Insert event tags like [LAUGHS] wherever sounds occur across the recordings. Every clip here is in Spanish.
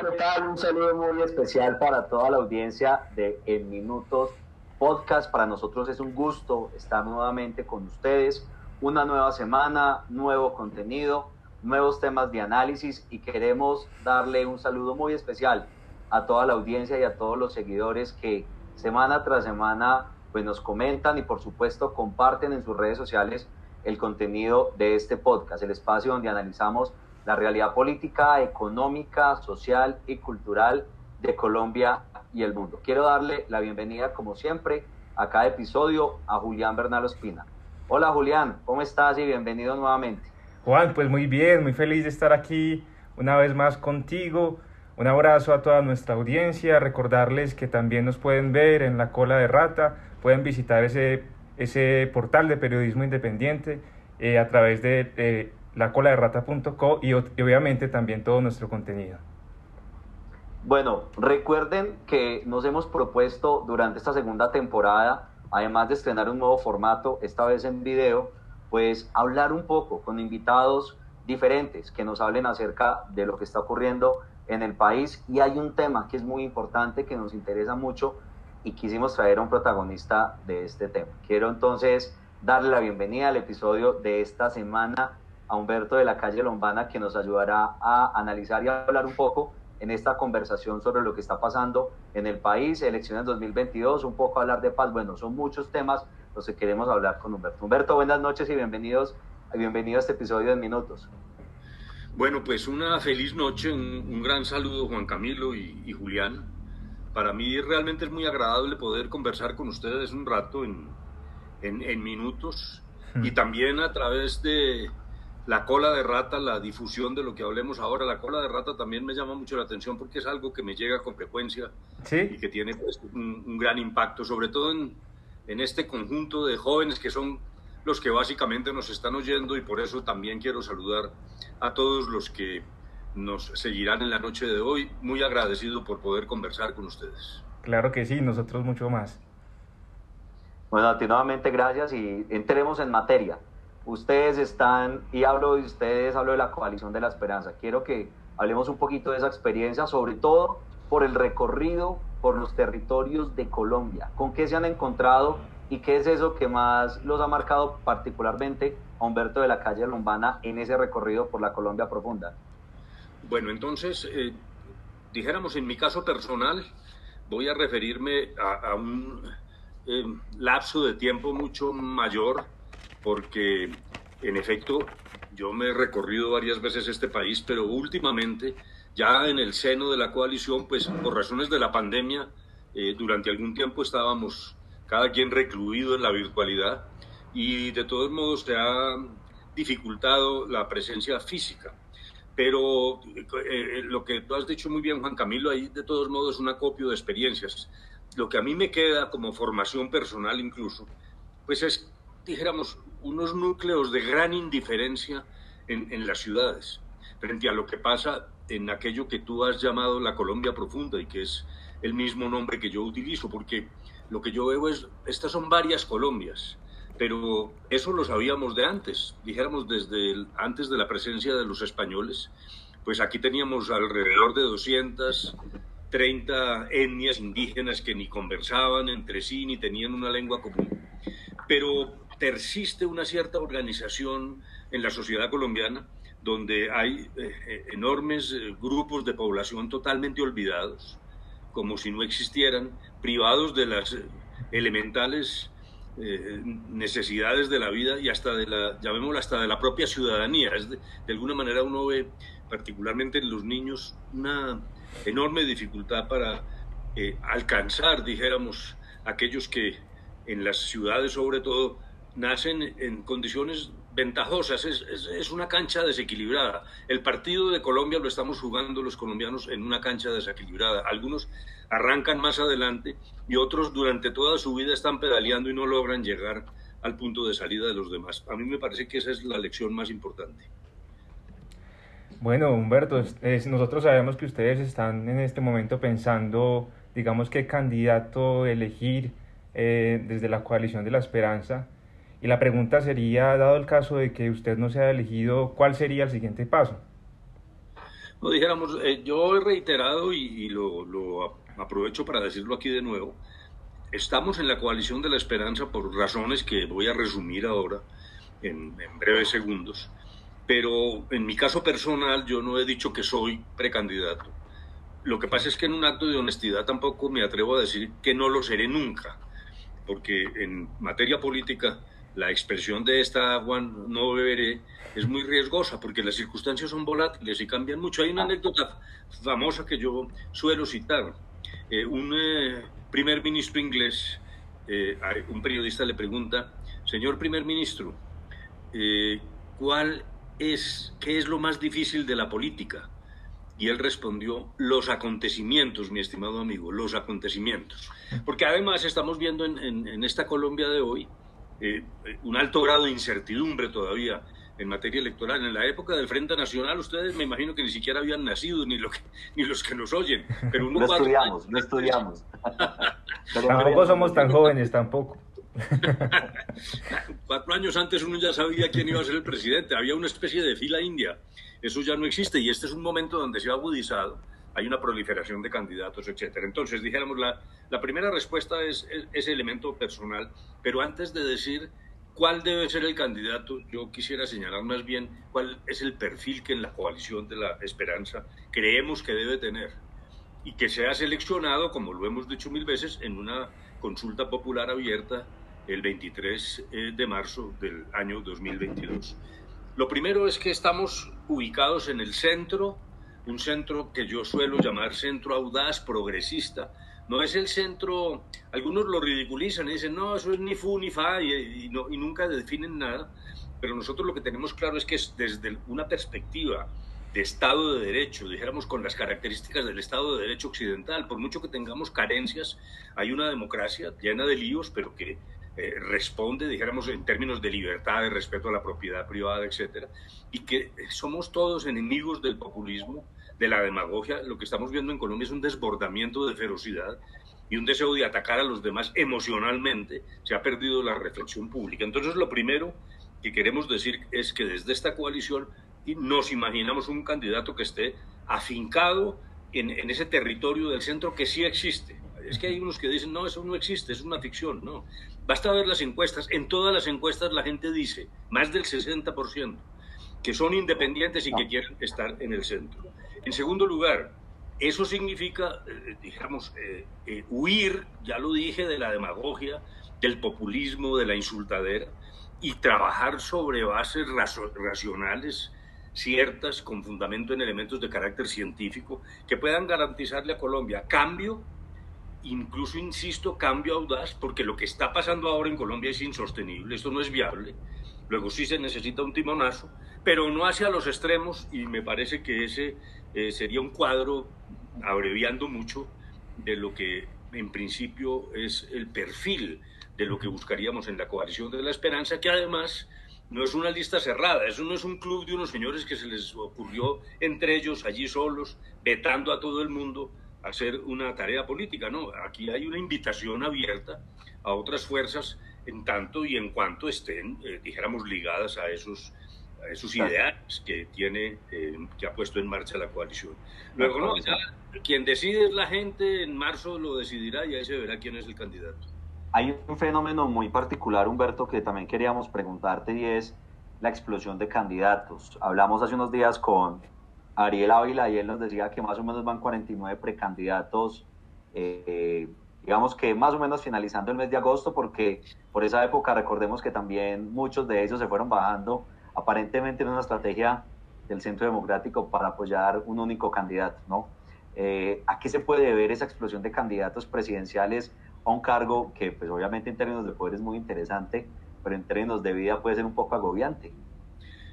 ¿qué tal? Un saludo muy especial para toda la audiencia de En Minutos Podcast. Para nosotros es un gusto estar nuevamente con ustedes. Una nueva semana, nuevo contenido, nuevos temas de análisis y queremos darle un saludo muy especial a toda la audiencia y a todos los seguidores que semana tras semana pues nos comentan y por supuesto comparten en sus redes sociales el contenido de este podcast, el espacio donde analizamos la realidad política, económica, social y cultural de Colombia y el mundo. Quiero darle la bienvenida, como siempre, a cada episodio a Julián Bernal Espina. Hola Julián, ¿cómo estás y bienvenido nuevamente? Juan, pues muy bien, muy feliz de estar aquí una vez más contigo. Un abrazo a toda nuestra audiencia, recordarles que también nos pueden ver en la cola de rata, pueden visitar ese, ese portal de periodismo independiente eh, a través de eh, rata.co y, y obviamente también todo nuestro contenido. Bueno, recuerden que nos hemos propuesto durante esta segunda temporada, además de estrenar un nuevo formato, esta vez en video, pues hablar un poco con invitados diferentes que nos hablen acerca de lo que está ocurriendo en el país. Y hay un tema que es muy importante, que nos interesa mucho y quisimos traer a un protagonista de este tema. Quiero entonces darle la bienvenida al episodio de esta semana a Humberto de la calle Lombana, que nos ayudará a analizar y a hablar un poco en esta conversación sobre lo que está pasando en el país, elecciones 2022, un poco hablar de paz. Bueno, son muchos temas los que queremos hablar con Humberto. Humberto, buenas noches y bienvenidos, bienvenido a este episodio de Minutos. Bueno, pues una feliz noche, un, gran saludo Juan Camilo y, Julián. Para mí realmente es muy agradable poder conversar con ustedes un rato en, en minutos y también a través de, la cola de rata, la difusión de lo que hablemos ahora, la cola de rata también me llama mucho la atención porque es algo que me llega con frecuencia y que tiene pues, un, gran impacto, sobre todo en, en, este conjunto de jóvenes que son los que básicamente nos están oyendo y por eso también quiero saludar a todos los que nos seguirán en la noche de hoy. Muy agradecido por poder conversar con ustedes. Claro que sí, nosotros mucho más. Bueno, a ti nuevamente gracias y entremos en materia ustedes están, y hablo de ustedes, hablo de la coalición de la esperanza. Quiero que hablemos un poquito de esa experiencia, sobre todo por el recorrido por los territorios de Colombia. ¿Con qué se han encontrado y qué es eso que más los ha marcado particularmente a Humberto de la Calle Lombana en ese recorrido por la Colombia profunda? Bueno, entonces, eh, dijéramos en mi caso personal, voy a referirme a, un eh, lapso de tiempo mucho mayor porque en efecto yo me he recorrido varias veces este país, pero últimamente, ya en el seno de la coalición, pues por razones de la pandemia, eh, durante algún tiempo estábamos cada quien recluido en la virtualidad y de todos modos se ha dificultado la presencia física. Pero eh, eh, lo que tú has dicho muy bien, Juan Camilo, ahí de todos modos un acopio de experiencias. Lo que a mí me queda como formación personal incluso, pues es dijéramos, unos núcleos de gran indiferencia en, las ciudades, frente a lo que pasa en aquello que tú has llamado la Colombia profunda y que es el mismo nombre que yo utilizo, porque lo que yo veo es, estas son varias Colombias, pero eso lo sabíamos de antes, dijéramos desde antes de la presencia de los españoles, pues aquí teníamos alrededor de 230 etnias indígenas que ni conversaban entre sí ni tenían una lengua común. Pero persiste una cierta organización en la sociedad colombiana donde hay eh, eh, enormes eh, grupos de población totalmente olvidados, como si no existieran, privados de las elementales necesidades de la vida y hasta de la, llamémoslo, hasta de la propia ciudadanía. de, de, alguna manera uno ve, particularmente en los niños, una enorme dificultad para alcanzar, dijéramos, aquellos que en las ciudades sobre todo nacen en condiciones ventajosas, es, es, una cancha desequilibrada. El partido de Colombia lo estamos jugando los colombianos en una cancha desequilibrada. Algunos arrancan más adelante y otros durante toda su vida están pedaleando y no logran llegar al punto de salida de los demás. A mí me parece que esa es la lección más importante. Bueno, Humberto, nosotros sabemos que ustedes están en este momento pensando, digamos, qué candidato elegir eh, desde la coalición de la esperanza. Y la pregunta sería, dado el caso de que usted no sea elegido, ¿cuál sería el siguiente paso? No dijéramos, eh, yo he reiterado y, lo, lo, aprovecho para decirlo aquí de nuevo, estamos en la coalición de la esperanza por razones que voy a resumir ahora en, en breves segundos, pero en mi caso personal yo no he dicho que soy precandidato. Lo que pasa es que en un acto de honestidad tampoco me atrevo a decir que no lo seré nunca, porque en materia política la expresión de esta agua no beberé es muy riesgosa porque las circunstancias son volátiles y cambian mucho. Hay una anécdota famosa que yo suelo citar. Eh, un eh, primer ministro inglés, eh, un periodista le pregunta, señor primer ministro, ¿cuál es, qué es lo más difícil de la política? Y él respondió, los acontecimientos, mi estimado amigo, los acontecimientos. Porque además estamos viendo en esta Colombia de hoy, eh, un alto grado de incertidumbre todavía en materia electoral. En la época del Frente Nacional, ustedes me imagino que ni siquiera habían nacido, ni, lo [LAUGHS] ni los que nos oyen. Pero uno no estudiamos, no estudiamos. [LAUGHS] tampoco somos tan jóvenes, tampoco. [LAUGHS] Cuatro años antes uno ya sabía quién iba a ser el presidente. Había una especie de fila india. Eso ya no existe y este es un momento donde se ha agudizado hay una proliferación de candidatos, etcétera. Entonces, dijéramos, la, la primera respuesta es ese elemento personal, pero antes de decir cuál debe ser el candidato, yo quisiera señalar más bien cuál es el perfil que en la coalición de la esperanza creemos que debe tener y que sea seleccionado, como lo hemos dicho mil veces, en una consulta popular abierta el 23 eh, de marzo del año 2022. Lo primero es que estamos ubicados en el centro un centro que yo suelo llamar centro audaz, progresista. No es el centro, algunos lo ridiculizan y dicen, no, eso es ni fu ni fa y, no, y nunca definen nada, pero nosotros lo que tenemos claro es que es desde una perspectiva de Estado de Derecho, dijéramos con las características del Estado de Derecho occidental, por mucho que tengamos carencias, hay una democracia llena de líos, pero que eh, responde, dijéramos, en términos de libertad, de respeto a la propiedad privada, etcétera, y que somos todos enemigos del populismo, de la demagogia. Lo que estamos viendo en Colombia es un desbordamiento de ferocidad y un deseo de atacar a los demás emocionalmente. Se ha perdido la reflexión pública. Entonces, lo primero que queremos decir es que desde esta coalición nos imaginamos un candidato que esté afincado en, en ese territorio del centro que sí existe. Es que hay unos que dicen, no, eso no existe, es una ficción. No, basta ver las encuestas. En todas las encuestas la gente dice, más del 60%, que son independientes y que quieren estar en el centro. En segundo lugar, eso significa, eh, digamos, eh, eh, huir, ya lo dije, de la demagogia, del populismo, de la insultadera, y trabajar sobre bases racionales, ciertas, con fundamento en elementos de carácter científico, que puedan garantizarle a Colombia cambio, incluso, insisto, cambio audaz, porque lo que está pasando ahora en Colombia es insostenible, esto no es viable. Luego sí se necesita un timonazo, pero no hacia los extremos, y me parece que ese eh, sería un cuadro, abreviando mucho, de lo que en principio es el perfil de lo que buscaríamos en la coalición de la esperanza, que además no es una lista cerrada, eso no es un club de unos señores que se les ocurrió entre ellos, allí solos, vetando a todo el mundo hacer una tarea política, no, aquí hay una invitación abierta a otras fuerzas en tanto y en cuanto estén, eh, dijéramos, ligadas a esos esos ideales que tiene, eh, que ha puesto en marcha la coalición. Luego, no, quien decide es la gente, en marzo lo decidirá y ahí se verá quién es el candidato. Hay un fenómeno muy particular, Humberto, que también queríamos preguntarte y es la explosión de candidatos. Hablamos hace unos días con Ariel Ávila y él nos decía que más o menos van 49 precandidatos, eh, digamos que más o menos finalizando el mes de agosto, porque por esa época recordemos que también muchos de ellos se fueron bajando aparentemente en una estrategia del Centro Democrático para apoyar un único candidato, ¿no? Eh, ¿A qué se puede ver esa explosión de candidatos presidenciales a un cargo que, pues obviamente en términos de poder es muy interesante, pero en términos de vida puede ser un poco agobiante?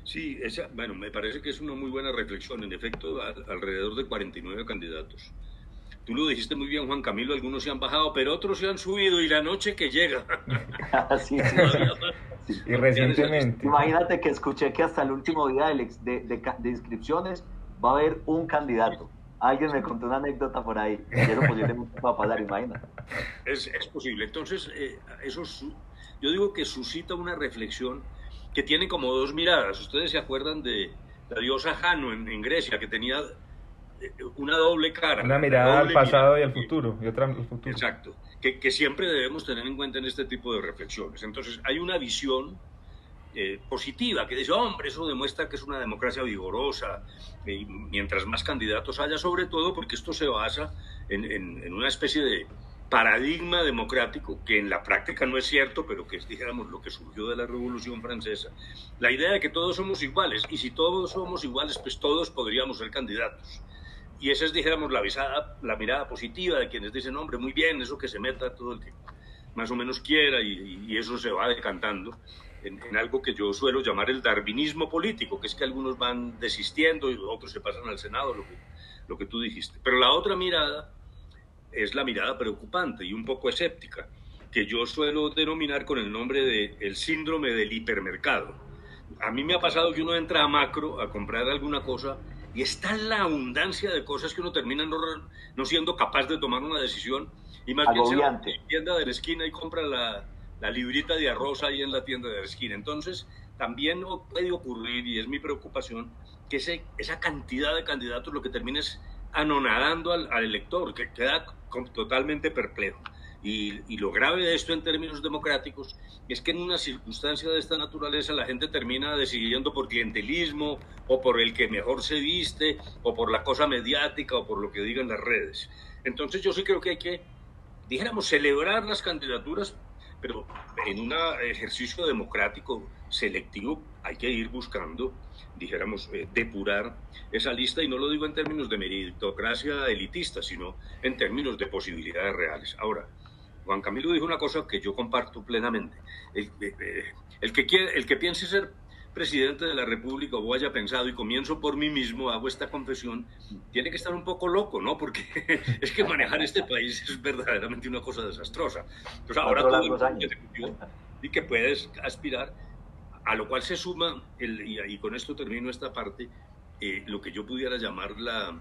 Sí, esa, bueno, me parece que es una muy buena reflexión. En efecto, alrededor de 49 candidatos. Tú lo dijiste muy bien, Juan Camilo, algunos se han bajado, pero otros se han subido y la noche que llega. [LAUGHS] sí, sí. [LAUGHS] Y recientemente. Imagínate que escuché que hasta el último día de, de, de, inscripciones va a haber un candidato. Alguien me contó una anécdota por ahí. Eso posiblemente va a pasar, imagínate. Es, es posible. Entonces, eh, eso yo digo que suscita una reflexión que tiene como dos miradas. Ustedes se acuerdan de la diosa Jano en, en Grecia, que tenía una doble cara. Una mirada al pasado y al futuro, y otra al futuro. Exacto, que, siempre debemos tener en cuenta en este tipo de reflexiones. Entonces, hay una visión eh, positiva que dice, hombre, eso demuestra que es una democracia vigorosa, y mientras más candidatos haya, sobre todo porque esto se basa en, en, en una especie de paradigma democrático, que en la práctica no es cierto, pero que es, dijéramos, lo que surgió de la Revolución Francesa, la idea de que todos somos iguales, y si todos somos iguales, pues todos podríamos ser candidatos. Y esa es, dijéramos, la, mirada positiva de quienes dicen, hombre, muy bien, eso que se meta todo el que más o menos quiera, y, eso se va decantando en, en, algo que yo suelo llamar el darwinismo político, que es que algunos van desistiendo y otros se pasan al Senado, lo que, lo que tú dijiste. Pero la otra mirada es la mirada preocupante y un poco escéptica, que yo suelo denominar con el nombre de el síndrome del hipermercado. A mí me ha pasado que uno entra a macro a comprar alguna cosa y está la abundancia de cosas que uno termina no, no siendo capaz de tomar una decisión y más bien se va a la tienda de la esquina y compra la, la librita de arroz ahí en la tienda de la esquina. Entonces, también puede ocurrir, y es mi preocupación, que ese, esa cantidad de candidatos lo que termina es anonadando al, al elector, que queda totalmente perplejo. Y, lo grave de esto en términos democráticos es que en una circunstancia de esta naturaleza la gente termina decidiendo por clientelismo o por el que mejor se viste o por la cosa mediática o por lo que digan las redes. Entonces yo sí creo que hay que, dijéramos, celebrar las candidaturas, pero en un ejercicio democrático selectivo hay que ir buscando dijéramos, eh, depurar esa lista, y no lo digo en términos de meritocracia elitista, sino en términos de posibilidades reales. Ahora, Juan Camilo dijo una cosa que yo comparto plenamente. El, eh, eh, el, que, quiere, el que piense ser presidente de la República o haya pensado, y comienzo por mí mismo, hago esta confesión, tiene que estar un poco loco, ¿no? Porque [LAUGHS] es que manejar este país es verdaderamente una cosa desastrosa. Entonces ahora todo el y que puedes aspirar a lo cual se suma, el, y, y, con esto termino esta parte, eh, lo que yo pudiera llamar la,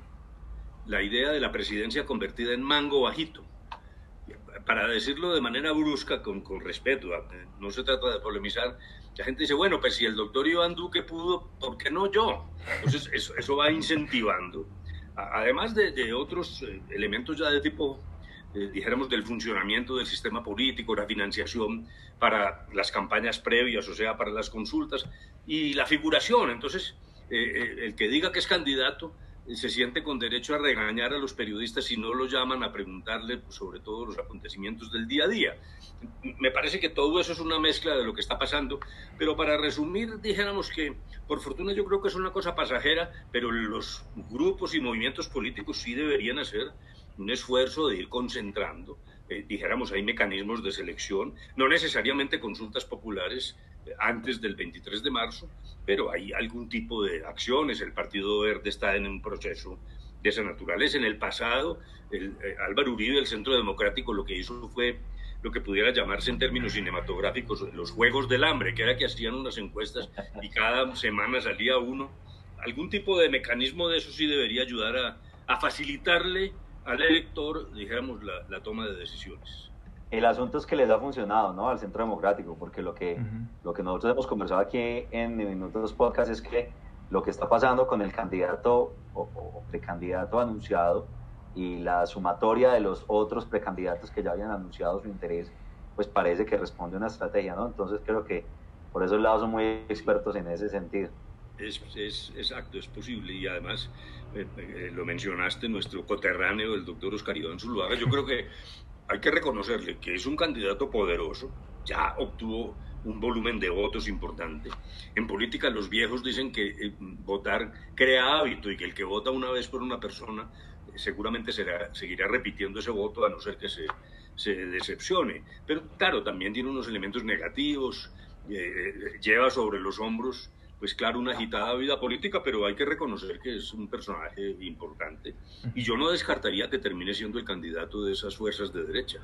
la idea de la presidencia convertida en mango bajito. Para decirlo de manera brusca, con, con respeto, no se trata de polemizar, la gente dice, bueno, pues si el doctor Iván Duque pudo, ¿por qué no yo? Entonces eso, va incentivando. Además de, otros eh, elementos ya de tipo eh, dijéramos, del funcionamiento del sistema político, la financiación para las campañas previas, o sea, para las consultas, y la figuración. Entonces, eh, eh, el que diga que es candidato se siente con derecho a regañar a los periodistas si no lo llaman a preguntarle sobre todo los acontecimientos del día a día. Me parece que todo eso es una mezcla de lo que está pasando, pero para resumir, dijéramos que por fortuna yo creo que es una cosa pasajera, pero los grupos y movimientos políticos sí deberían hacer un esfuerzo de ir concentrando, eh, dijéramos, hay mecanismos de selección, no necesariamente consultas populares eh, antes del 23 de marzo, pero hay algún tipo de acciones. El Partido Verde está en un proceso de esa naturaleza. En el pasado, el, eh, Álvaro Uribe, el Centro Democrático, lo que hizo fue lo que pudiera llamarse en términos cinematográficos los Juegos del Hambre, que era que hacían unas encuestas y cada semana salía uno. Algún tipo de mecanismo de eso sí debería ayudar a, a facilitarle al elector, dijéramos, la, la, toma de decisiones. El asunto es que les ha funcionado, ¿no? Al Centro Democrático, porque lo que, uh -huh. lo que nosotros hemos conversado aquí en Minutos Podcast es que lo que está pasando con el candidato o, o precandidato anunciado y la sumatoria de los otros precandidatos que ya habían anunciado su interés, pues parece que responde a una estrategia, ¿no? Entonces creo que por esos lados son muy expertos en ese sentido. Es, es, exacto, es posible. Y además, eh, eh, lo mencionaste, nuestro coterráneo, el doctor Oscar Iván Zuluaga, yo creo que hay que reconocerle que es un candidato poderoso, ya obtuvo un volumen de votos importante. En política los viejos dicen que eh, votar crea hábito y que el que vota una vez por una persona seguramente será, seguirá repitiendo ese voto a no ser que se, se decepcione. Pero claro, también tiene unos elementos negativos, lleva sobre los hombros pues claro, una agitada vida política, pero hay que reconocer que es un personaje importante. Y yo no descartaría que termine siendo el candidato de esas fuerzas de derecha.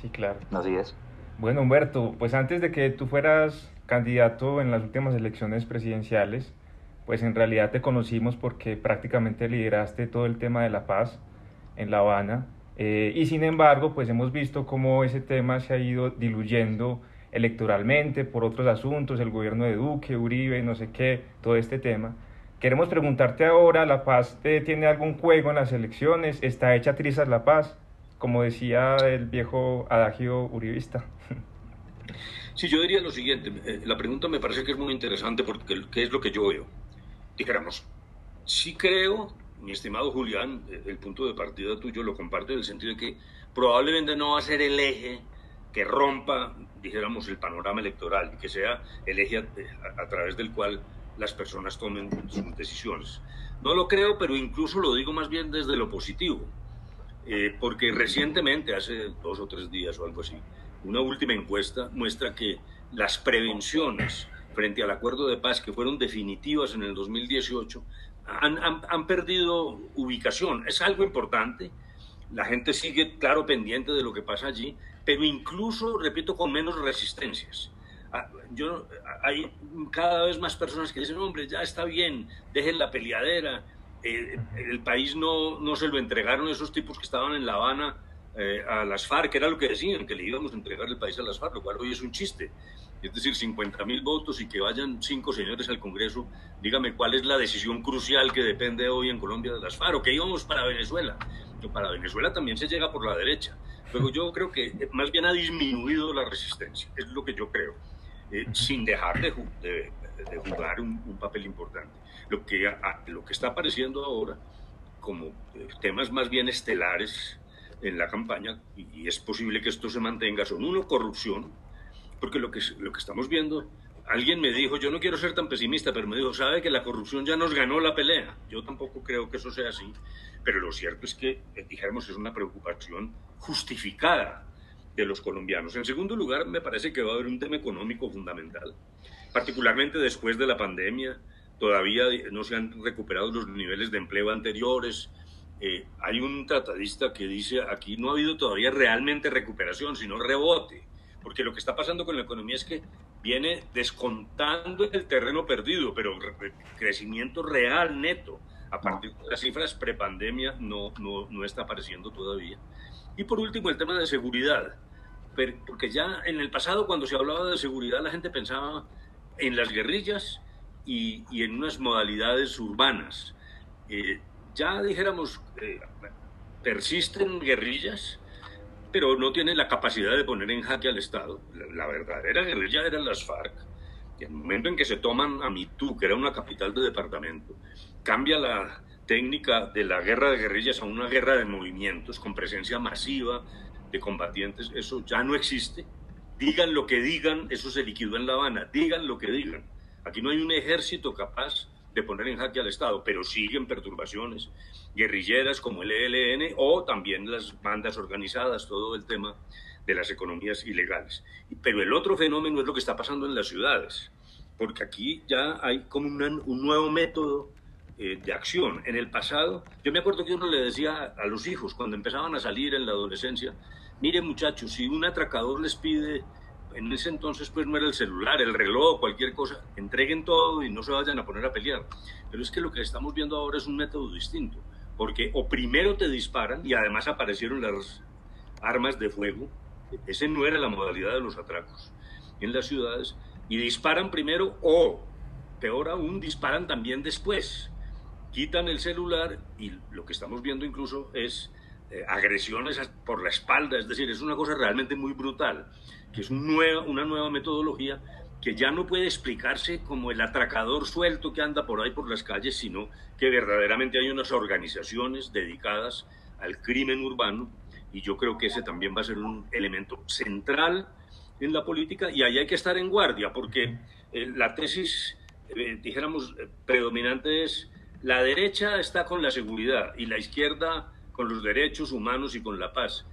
Sí, claro. Así es. Bueno, Humberto, pues antes de que tú fueras candidato en las últimas elecciones presidenciales, pues en realidad te conocimos porque prácticamente lideraste todo el tema de la paz en La Habana. Eh, y sin embargo, pues hemos visto cómo ese tema se ha ido diluyendo electoralmente por otros asuntos, el gobierno de Duque, Uribe, no sé qué, todo este tema. Queremos preguntarte ahora, ¿La Paz eh, tiene algún juego en las elecciones? ¿Está hecha trizas La Paz? Como decía el viejo adagio uribista. Sí, yo diría lo siguiente. Eh, la pregunta me parece que es muy interesante porque ¿qué es lo que yo veo? Dijéramos, sí creo, mi estimado Julián, eh, el punto de partida tuyo lo comparto en el sentido de que probablemente no va a ser el eje que rompa, dijéramos, el panorama electoral y que sea el eje a través del cual las personas tomen sus decisiones. No lo creo, pero incluso lo digo más bien desde lo positivo, eh, porque recientemente, hace dos o tres días o algo así, una última encuesta muestra que las prevenciones frente al acuerdo de paz que fueron definitivas en el 2018 han, han, han perdido ubicación. Es algo importante. La gente sigue, claro, pendiente de lo que pasa allí, pero incluso, repito, con menos resistencias. Ah, yo, hay cada vez más personas que dicen, hombre, ya está bien, dejen la peleadera. Eh, el país no, no se lo entregaron esos tipos que estaban en La Habana eh, a las FARC, que era lo que decían, que le íbamos a entregar el país a las FARC, lo cual hoy es un chiste. Es decir, 50 mil votos y que vayan cinco señores al Congreso. Dígame cuál es la decisión crucial que depende hoy en Colombia de las FARC, o que íbamos para Venezuela. Para Venezuela también se llega por la derecha. Luego yo creo que más bien ha disminuido la resistencia, es lo que yo creo. Eh, sin dejar de, jugar un, papel importante. Lo que, lo que está apareciendo ahora como eh, temas más bien estelares en la campaña, y, es posible que esto se mantenga, son uno, corrupción, porque lo que, lo que estamos viendo, alguien me dijo, yo no quiero ser tan pesimista, pero me dijo, sabe que la corrupción ya nos ganó la pelea. Yo tampoco creo que eso sea así, pero lo cierto es que, eh, dijéramos, es una preocupación justificada de los colombianos. En segundo lugar, me parece que va a haber un tema económico fundamental, particularmente después de la pandemia. Todavía no se han recuperado los niveles de empleo anteriores. Eh, hay un tratadista que dice aquí no ha habido todavía realmente recuperación, sino rebote, porque lo que está pasando con la economía es que viene descontando el terreno perdido, pero crecimiento real neto a partir de las cifras prepandemia no, no, no está apareciendo todavía. Y por último, el tema de seguridad porque ya en el pasado cuando se hablaba de seguridad la gente pensaba en las guerrillas y, en unas modalidades urbanas. Eh, ya dijéramos, eh, persisten guerrillas, pero no tienen la capacidad de poner en jaque al Estado. La, verdadera guerrilla eran las FARC. Y el momento en que se toman a Mitú, que era una capital de departamento, cambia la técnica de la guerra de guerrillas a una guerra de movimientos con presencia masiva de combatientes, eso ya no existe. Digan lo que digan, eso se liquidó en La Habana, digan lo que digan. Aquí no hay un ejército capaz de poner en jaque al Estado, pero siguen perturbaciones guerrilleras como el ELN o también las bandas organizadas, todo el tema de las economías ilegales. Pero el otro fenómeno es lo que está pasando en las ciudades, porque aquí ya hay como un nuevo método eh, de acción. En el pasado, yo me acuerdo que uno le decía a los hijos cuando empezaban a salir en la adolescencia, Mire muchachos, si un atracador les pide, en ese entonces pues no era el celular, el reloj, cualquier cosa, entreguen todo y no se vayan a poner a pelear. Pero es que lo que estamos viendo ahora es un método distinto, porque o primero te disparan y además aparecieron las armas de fuego, ese no era la modalidad de los atracos en las ciudades, y disparan primero o, peor aún, disparan también después. Quitan el celular y lo que estamos viendo incluso es eh, agresiones por la espalda, es decir, es una cosa realmente muy brutal, que es una nueva metodología que ya no puede explicarse como el atracador suelto que anda por ahí por las calles, sino que verdaderamente hay unas organizaciones dedicadas al crimen urbano y yo creo que ese también va a ser un elemento central en la política y ahí hay que estar en guardia porque eh, la tesis, eh, dijéramos, predominante es la derecha está con la seguridad y la izquierda con los derechos humanos y con la paz.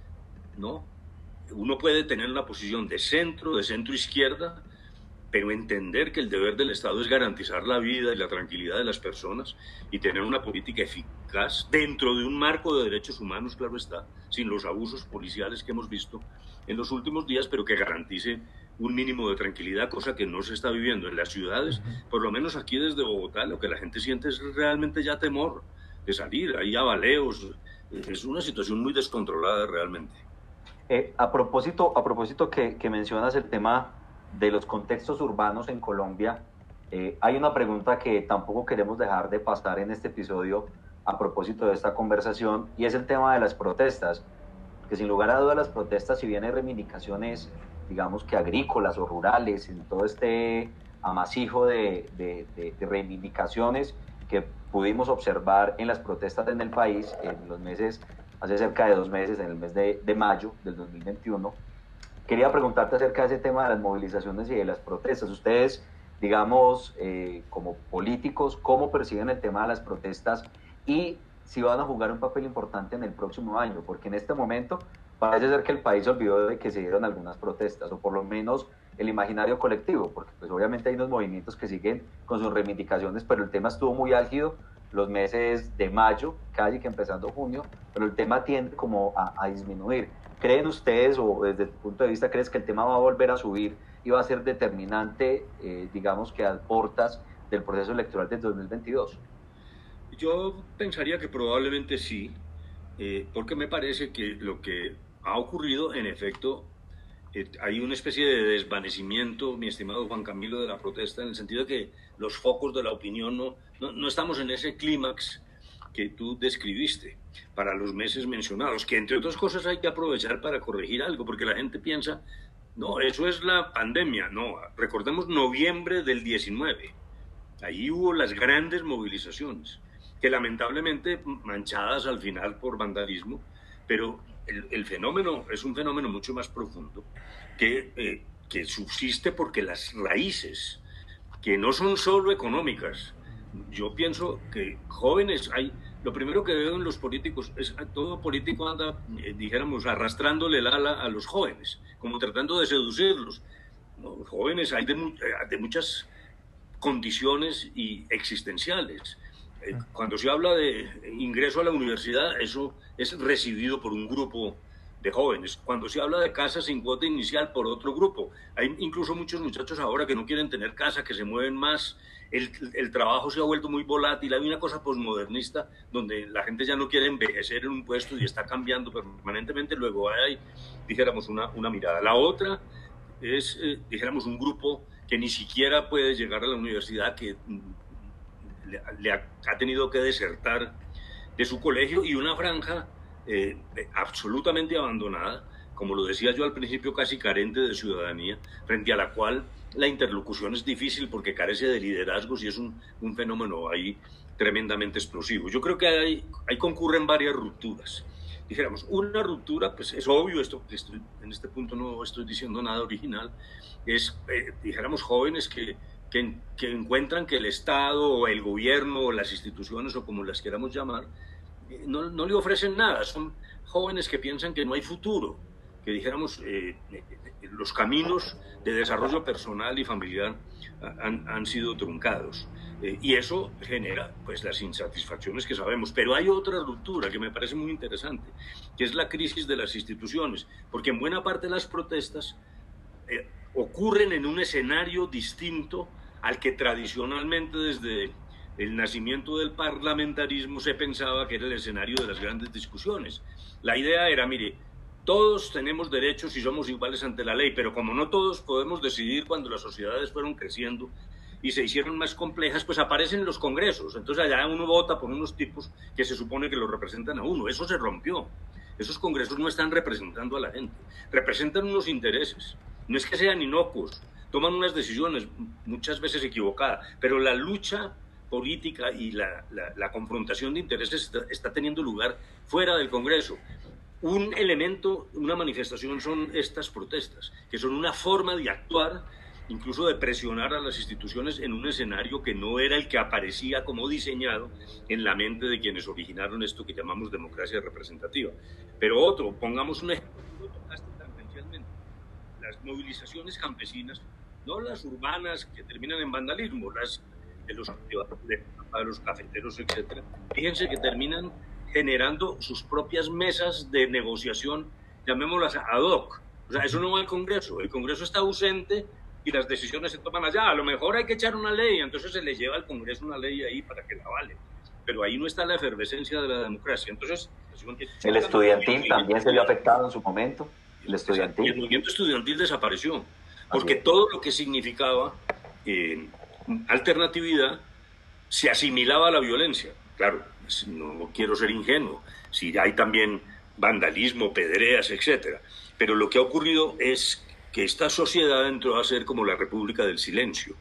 No, uno puede tener una posición de centro, de centro izquierda, pero entender que el deber del Estado es garantizar la vida y la tranquilidad de las personas y tener una política eficaz dentro de un marco de derechos humanos, claro está, sin los abusos policiales que hemos visto en los últimos días, pero que garantice un mínimo de tranquilidad, cosa que no se está viviendo en las ciudades, por lo menos aquí desde Bogotá, lo que la gente siente es realmente ya temor de salir, hay abaleos, es una situación muy descontrolada realmente. Eh, a propósito, a propósito que, mencionas el tema de los contextos urbanos en Colombia, Eh, hay una pregunta que tampoco queremos dejar de pasar en este episodio a propósito de esta conversación y es el tema de las protestas, que sin lugar a dudas las protestas, si bien hay reivindicaciones, digamos que agrícolas o rurales, en todo este amasijo de, de, reivindicaciones que pudimos observar en las protestas en el país en los meses, hace cerca de dos meses, en el mes de, de mayo del 2021. Quería preguntarte acerca de ese tema de las movilizaciones y de las protestas. Ustedes digamos, eh, como políticos, cómo perciben el tema de las protestas y si van a jugar un papel importante en el próximo año, porque en este momento parece ser que el país olvidó de que se dieron algunas protestas, o por lo menos el imaginario colectivo, porque pues obviamente hay unos movimientos que siguen con sus reivindicaciones, pero el tema estuvo muy álgido los meses de mayo, casi que empezando junio, pero el tema tiende como a, disminuir. ¿Creen ustedes, o desde tu punto de vista, crees que el tema va a volver a subir iba a ser determinante, eh, digamos que a portas del proceso electoral del 2022? Yo pensaría que probablemente sí, eh, porque me parece que lo que ha ocurrido, en efecto, eh, hay una especie de desvanecimiento, mi estimado Juan Camilo, de la protesta, en el sentido de que los focos de la opinión no, no, no estamos en ese clímax que tú describiste para los meses mencionados, que entre otras cosas hay que aprovechar para corregir algo, porque la gente piensa no, eso es la pandemia, no. Recordemos noviembre del 19. Ahí hubo las grandes movilizaciones, que lamentablemente manchadas al final por vandalismo, pero el, fenómeno es un fenómeno mucho más profundo que, eh, que subsiste porque las raíces, que no son solo económicas, yo pienso que jóvenes hay lo primero que veo en los políticos es todo político anda, eh, dijéramos, arrastrándole el ala a los jóvenes, como tratando de seducirlos. Los jóvenes hay de, eh, de muchas condiciones y existenciales. Eh, cuando se habla de ingreso a la universidad, eso es recibido por un grupo de jóvenes. Cuando se habla de casa sin cuota inicial por otro grupo, hay incluso muchos muchachos ahora que no quieren tener casa, que se mueven más. El, trabajo se ha vuelto muy volátil, hay una cosa posmodernista donde la gente ya no quiere envejecer en un puesto y está cambiando permanentemente, luego hay, dijéramos, una, una mirada. La otra es, eh, dijéramos, un grupo que ni siquiera puede llegar a la universidad, que le, ha, tenido que desertar de su colegio y una franja eh, absolutamente abandonada, como lo decía yo al principio, casi carente de ciudadanía, frente a la cual la interlocución es difícil porque carece de liderazgos y es un, un fenómeno ahí tremendamente explosivo. Yo creo que ahí, ahí concurren varias rupturas. Dijéramos, una ruptura, pues es obvio, esto, en este punto no estoy diciendo nada original, es, eh, dijéramos, jóvenes que, que, encuentran que el Estado o el gobierno o las instituciones o como las queramos llamar, eh, no, no le ofrecen nada. Son jóvenes que piensan que no hay futuro, que dijéramos, eh, los caminos de desarrollo personal y familiar han, han sido truncados. Eh, y eso genera pues las insatisfacciones que sabemos. Pero hay otra ruptura que me parece muy interesante, que es la crisis de las instituciones, porque en buena parte las protestas eh, ocurren en un escenario distinto al que tradicionalmente desde el nacimiento del parlamentarismo se pensaba que era el escenario de las grandes discusiones. La idea era, mire, todos tenemos derechos y somos iguales ante la ley, pero como no todos podemos decidir cuando las sociedades fueron creciendo y se hicieron más complejas, pues aparecen los congresos. Entonces allá uno vota por unos tipos que se supone que lo representan a uno. Eso se rompió. Esos congresos no están representando a la gente, representan unos intereses. No es que sean inocuos, toman unas decisiones muchas veces equivocadas, pero la lucha política y la, confrontación de intereses está, teniendo lugar fuera del Congreso. Un elemento, una manifestación son estas protestas, que son una forma de actuar, incluso de presionar a las instituciones en un escenario que no era el que aparecía como diseñado en la mente de quienes originaron esto que llamamos democracia representativa. Pero otro, pongamos un ejemplo, las movilizaciones campesinas, no las urbanas que terminan en vandalismo, las de los, de los cafeteros, etc. Fíjense que terminan generando sus propias mesas de negociación, llamémoslas ad hoc. O sea, eso no va al Congreso. El Congreso está ausente y las decisiones se toman allá. A lo mejor hay que echar una ley, entonces se le lleva al Congreso una ley ahí para que la vale. Pero ahí no está la efervescencia de la democracia. Entonces, el estudiantil también se vio afectado en su momento. El estudiantil. el movimiento estudiantil desapareció. Porque todo lo que significaba eh, alternatividad se asimilaba a la violencia. Claro, no quiero ser ingenuo, si hay también vandalismo, pedreas, etc. Pero lo que ha ocurrido es que esta sociedad entró a ser como la República del Silencio.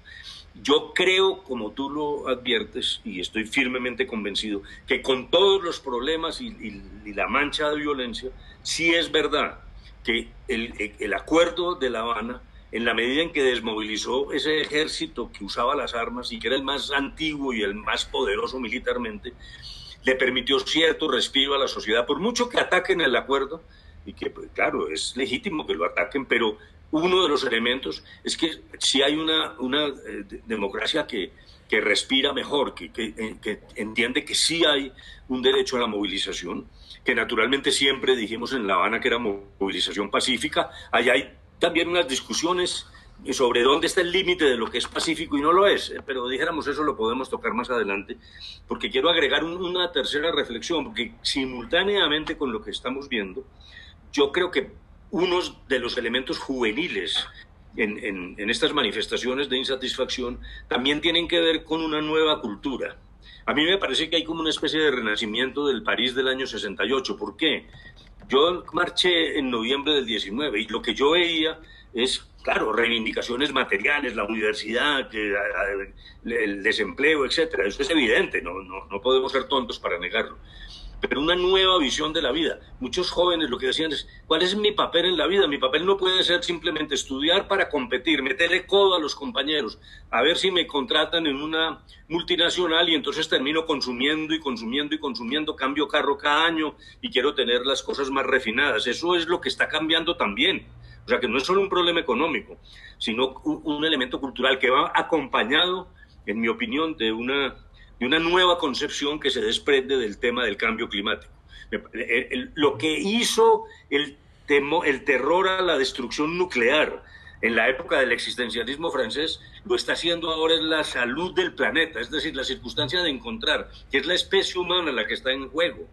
Yo creo, como tú lo adviertes, y estoy firmemente convencido, que con todos los problemas y, la mancha de violencia, sí es verdad que el, el acuerdo de La Habana en la medida en que desmovilizó ese ejército que usaba las armas y que era el más antiguo y el más poderoso militarmente, le permitió cierto respiro a la sociedad, por mucho que ataquen el acuerdo, y que, pues, claro, es legítimo que lo ataquen, pero uno de los elementos es que si hay una, una eh, democracia que, que, respira mejor, que, eh, que, entiende que sí hay un derecho a la movilización, que naturalmente siempre dijimos en La Habana que era movilización pacífica, allá hay también unas discusiones sobre dónde está el límite de lo que es pacífico y no lo es, eh, pero dijéramos eso lo podemos tocar más adelante, porque quiero agregar una tercera reflexión, porque simultáneamente con lo que estamos viendo, yo creo que unos de los elementos juveniles en, en, estas manifestaciones de insatisfacción también tienen que ver con una nueva cultura. A mí me parece que hay como una especie de renacimiento del París del año 68. ¿Por qué? Yo marché en noviembre del 19 y lo que yo veía es, claro, reivindicaciones materiales, la universidad, el desempleo, etcétera. Eso es evidente, no, no, no podemos ser tontos para negarlo pero una nueva visión de la vida. Muchos jóvenes lo que decían es, ¿cuál es mi papel en la vida? Mi papel no puede ser simplemente estudiar para competir, meterle codo a los compañeros, a ver si me contratan en una multinacional y entonces termino consumiendo y consumiendo y consumiendo, cambio carro cada año y quiero tener las cosas más refinadas. Eso es lo que está cambiando también. O sea que no es solo un problema económico, sino un elemento cultural que va acompañado, en mi opinión, de una de una nueva concepción que se desprende del tema del cambio climático. Lo que hizo el, el terror a la destrucción nuclear en la época del existencialismo francés, lo está haciendo ahora es la salud del planeta, es decir, la circunstancia de encontrar que es la especie humana la que está en juego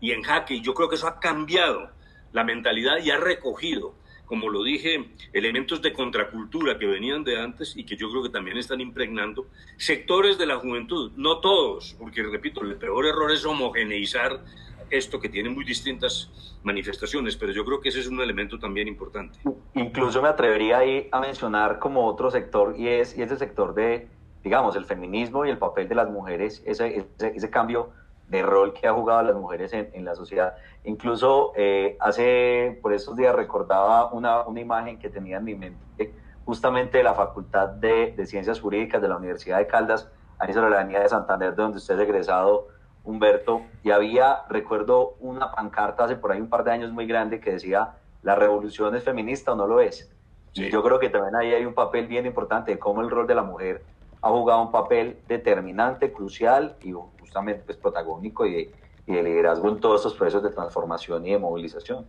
y en jaque. Y yo creo que eso ha cambiado la mentalidad y ha recogido como lo dije, elementos de contracultura que venían de antes y que yo creo que también están impregnando sectores de la juventud, no todos, porque repito, el peor error es homogeneizar esto que tiene muy distintas manifestaciones, pero yo creo que ese es un elemento también importante. Incluso me atrevería ahí a mencionar como otro sector y es, y es el sector de, digamos, el feminismo y el papel de las mujeres, ese, ese, ese cambio de rol que ha jugado las mujeres en, en la sociedad. Incluso eh, hace, por estos días recordaba una, una, imagen que tenía en mi mente justamente de la Facultad de, de, Ciencias Jurídicas de la Universidad de Caldas, ahí sobre la de Santander, de donde usted es egresado, Humberto, y había, recuerdo, una pancarta hace por ahí un par de años muy grande que decía, ¿la revolución es feminista o no lo es? Y yo creo que también ahí hay un papel bien importante de cómo el rol de la mujer ha jugado un papel determinante, crucial y justamente pues, protagónico y de, liderazgo en todos estos procesos de transformación y de movilización.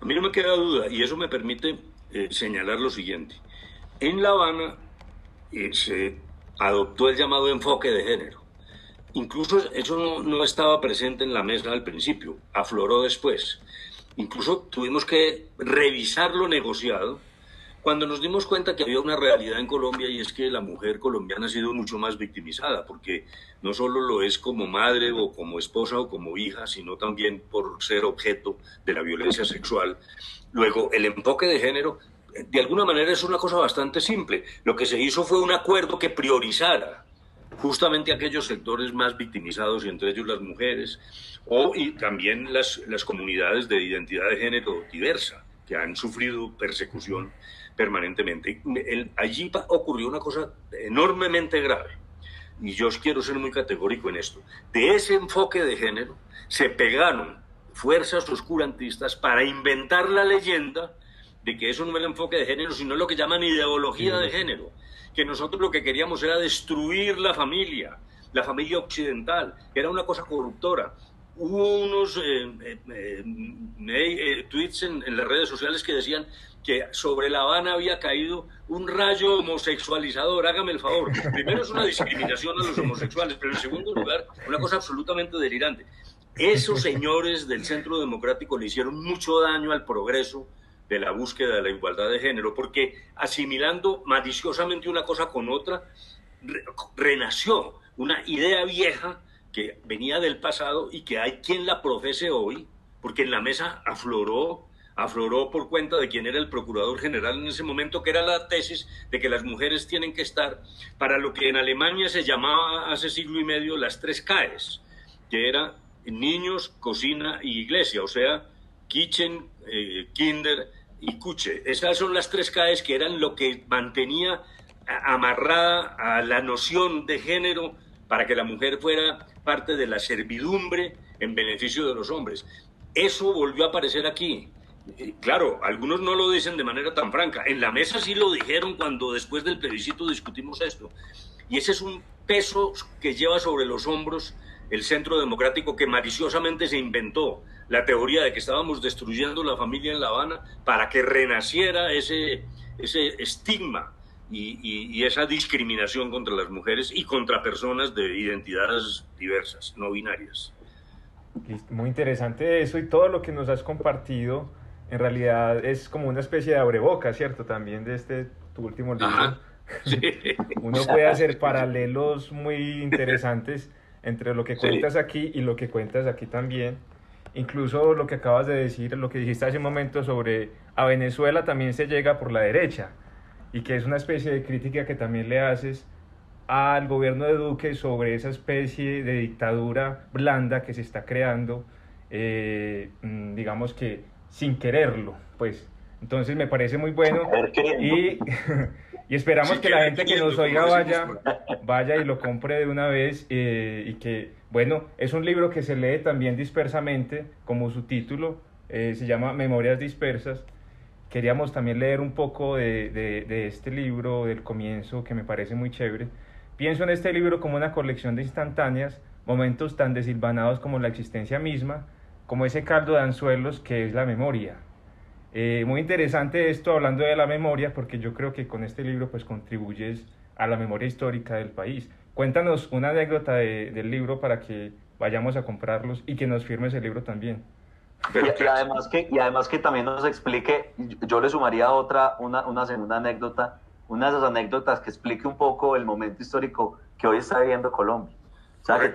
A mí no me queda duda y eso me permite eh, señalar lo siguiente. En La Habana eh, se adoptó el llamado enfoque de género. Incluso eso no, no, estaba presente en la mesa al principio, afloró después. Incluso tuvimos que revisar lo negociado cuando nos dimos cuenta que había una realidad en Colombia y es que la mujer colombiana ha sido mucho más victimizada, porque no solo lo es como madre o como esposa o como hija, sino también por ser objeto de la violencia sexual. Luego, el enfoque de género, de alguna manera es una cosa bastante simple. Lo que se hizo fue un acuerdo que priorizara justamente aquellos sectores más victimizados, y entre ellos las mujeres, o y también las, las comunidades de identidad de género diversa, que han sufrido persecución permanentemente. allí ocurrió una cosa enormemente grave, y yo quiero ser muy categórico en esto. De ese enfoque de género se pegaron fuerzas oscurantistas para inventar la leyenda de que eso no era el enfoque de género, sino lo que llaman ideología de género, que nosotros lo que queríamos era destruir la familia, la familia occidental, que era una cosa corruptora. Hubo unos eh, eh, eh, tweets en, en, las redes sociales que decían que sobre La Habana había caído un rayo homosexualizador. Hágame el favor. Primero es una discriminación a los homosexuales, pero en segundo lugar, una cosa absolutamente delirante. Esos señores del Centro Democrático le hicieron mucho daño al progreso de la búsqueda de la igualdad de género, porque asimilando maliciosamente una cosa con otra, renació una idea vieja que venía del pasado y que hay quien la profese hoy, porque en la mesa afloró afloró por cuenta de quien era el procurador general en ese momento, que era la tesis de que las mujeres tienen que estar para lo que en Alemania se llamaba hace siglo y medio las tres CAES, que era niños, cocina y iglesia, o sea, kitchen, eh, kinder y cuche. Esas son las tres CAES que eran lo que mantenía amarrada a la noción de género para que la mujer fuera parte de la servidumbre en beneficio de los hombres. Eso volvió a aparecer aquí claro, algunos no lo dicen de manera tan franca. En la mesa sí lo dijeron cuando después del plebiscito discutimos esto. Y ese es un peso que lleva sobre los hombros el centro democrático que maliciosamente se inventó la teoría de que estábamos destruyendo la familia en La Habana para que renaciera ese, ese estigma y, y, esa discriminación contra las mujeres y contra personas de identidades diversas, no binarias. Muy interesante eso y todo lo que nos has compartido en realidad es como una especie de abreboca, ¿cierto? También de este tu último libro. [LAUGHS] Uno puede hacer paralelos muy interesantes entre lo que cuentas aquí y lo que cuentas aquí también. Incluso lo que acabas de decir, lo que dijiste hace un momento sobre a Venezuela también se llega por la derecha y que es una especie de crítica que también le haces al gobierno de Duque sobre esa especie de dictadura blanda que se está creando, eh, mm, digamos que sin quererlo, pues. Entonces me parece muy bueno y, [LAUGHS] y esperamos que la gente que nos oiga vaya, vaya y lo compre de una vez eh, y que, bueno, es un libro que se lee también dispersamente, como su título, eh, se llama Memorias Dispersas. Queríamos también leer un poco de, este libro, del comienzo, que me parece muy chévere. Pienso en este libro como una colección de instantáneas, momentos tan desilvanados como la existencia misma, como ese caldo de anzuelos que es la memoria. Eh, muy interesante esto hablando de la memoria porque yo creo que con este libro pues contribuyes a la memoria histórica del país. Cuéntanos una anécdota del libro para que vayamos a comprarlos y que nos firmes el libro también. Y, además que, y además que también nos explique, yo le sumaría otra, una, una segunda anécdota, una de esas anécdotas que explique un poco el momento histórico que hoy está viviendo Colombia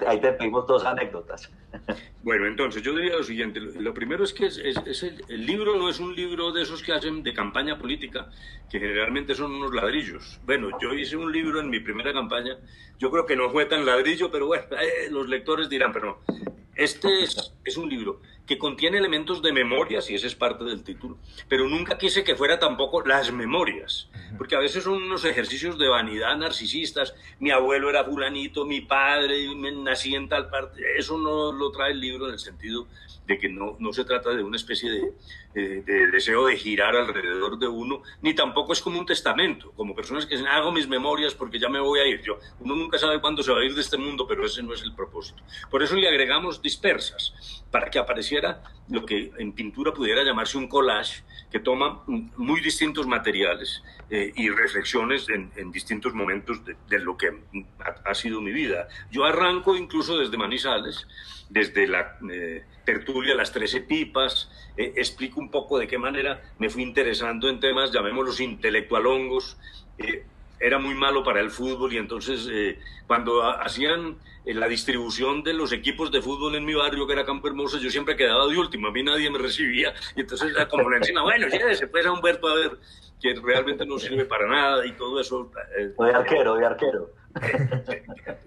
ahí te pedimos dos anécdotas. [LAUGHS] Bueno, entonces yo diría lo siguiente. Lo primero es que es, el, libro no es un libro de esos que hacen de campaña política, que generalmente son unos ladrillos. Bueno, yo hice un libro en mi primera campaña. Yo creo que no fue tan ladrillo, pero bueno, [LAUGHS] eh, los lectores dirán, pero no. Este es, es un libro que contiene elementos de memoria, si ese es parte del título, pero nunca quise que fuera tampoco las memorias, porque a veces son unos ejercicios de vanidad narcisistas, mi abuelo era fulanito, mi padre, nací en tal parte, eso no lo trae el libro en el sentido de que no, no se trata de una especie de, de, deseo de girar alrededor de uno, ni tampoco es como un testamento, como personas que dicen, hago mis memorias porque ya me voy a ir. Yo, uno nunca sabe cuándo se va a ir de este mundo, pero ese no es el propósito. Por eso le agregamos dispersas, para que apareciera lo que en pintura pudiera llamarse un collage, que toma muy distintos materiales eh, y reflexiones en, en, distintos momentos de, de lo que ha, ha, sido mi vida. Yo arranco incluso desde Manizales, desde la eh, tertulia Las Trece Pipas, eh, explico un poco de qué manera me fui interesando en temas, llamémoslos intelectualongos. Eh, era muy malo para el fútbol y entonces eh, cuando hacían eh, la distribución de los equipos de fútbol en mi barrio, que era Campo Hermoso, yo siempre quedaba de último, a mí nadie me recibía y entonces era como la encima, bueno, ya se puede a Humberto a ver que realmente no sirve para nada y todo eso. De arquero, de arquero.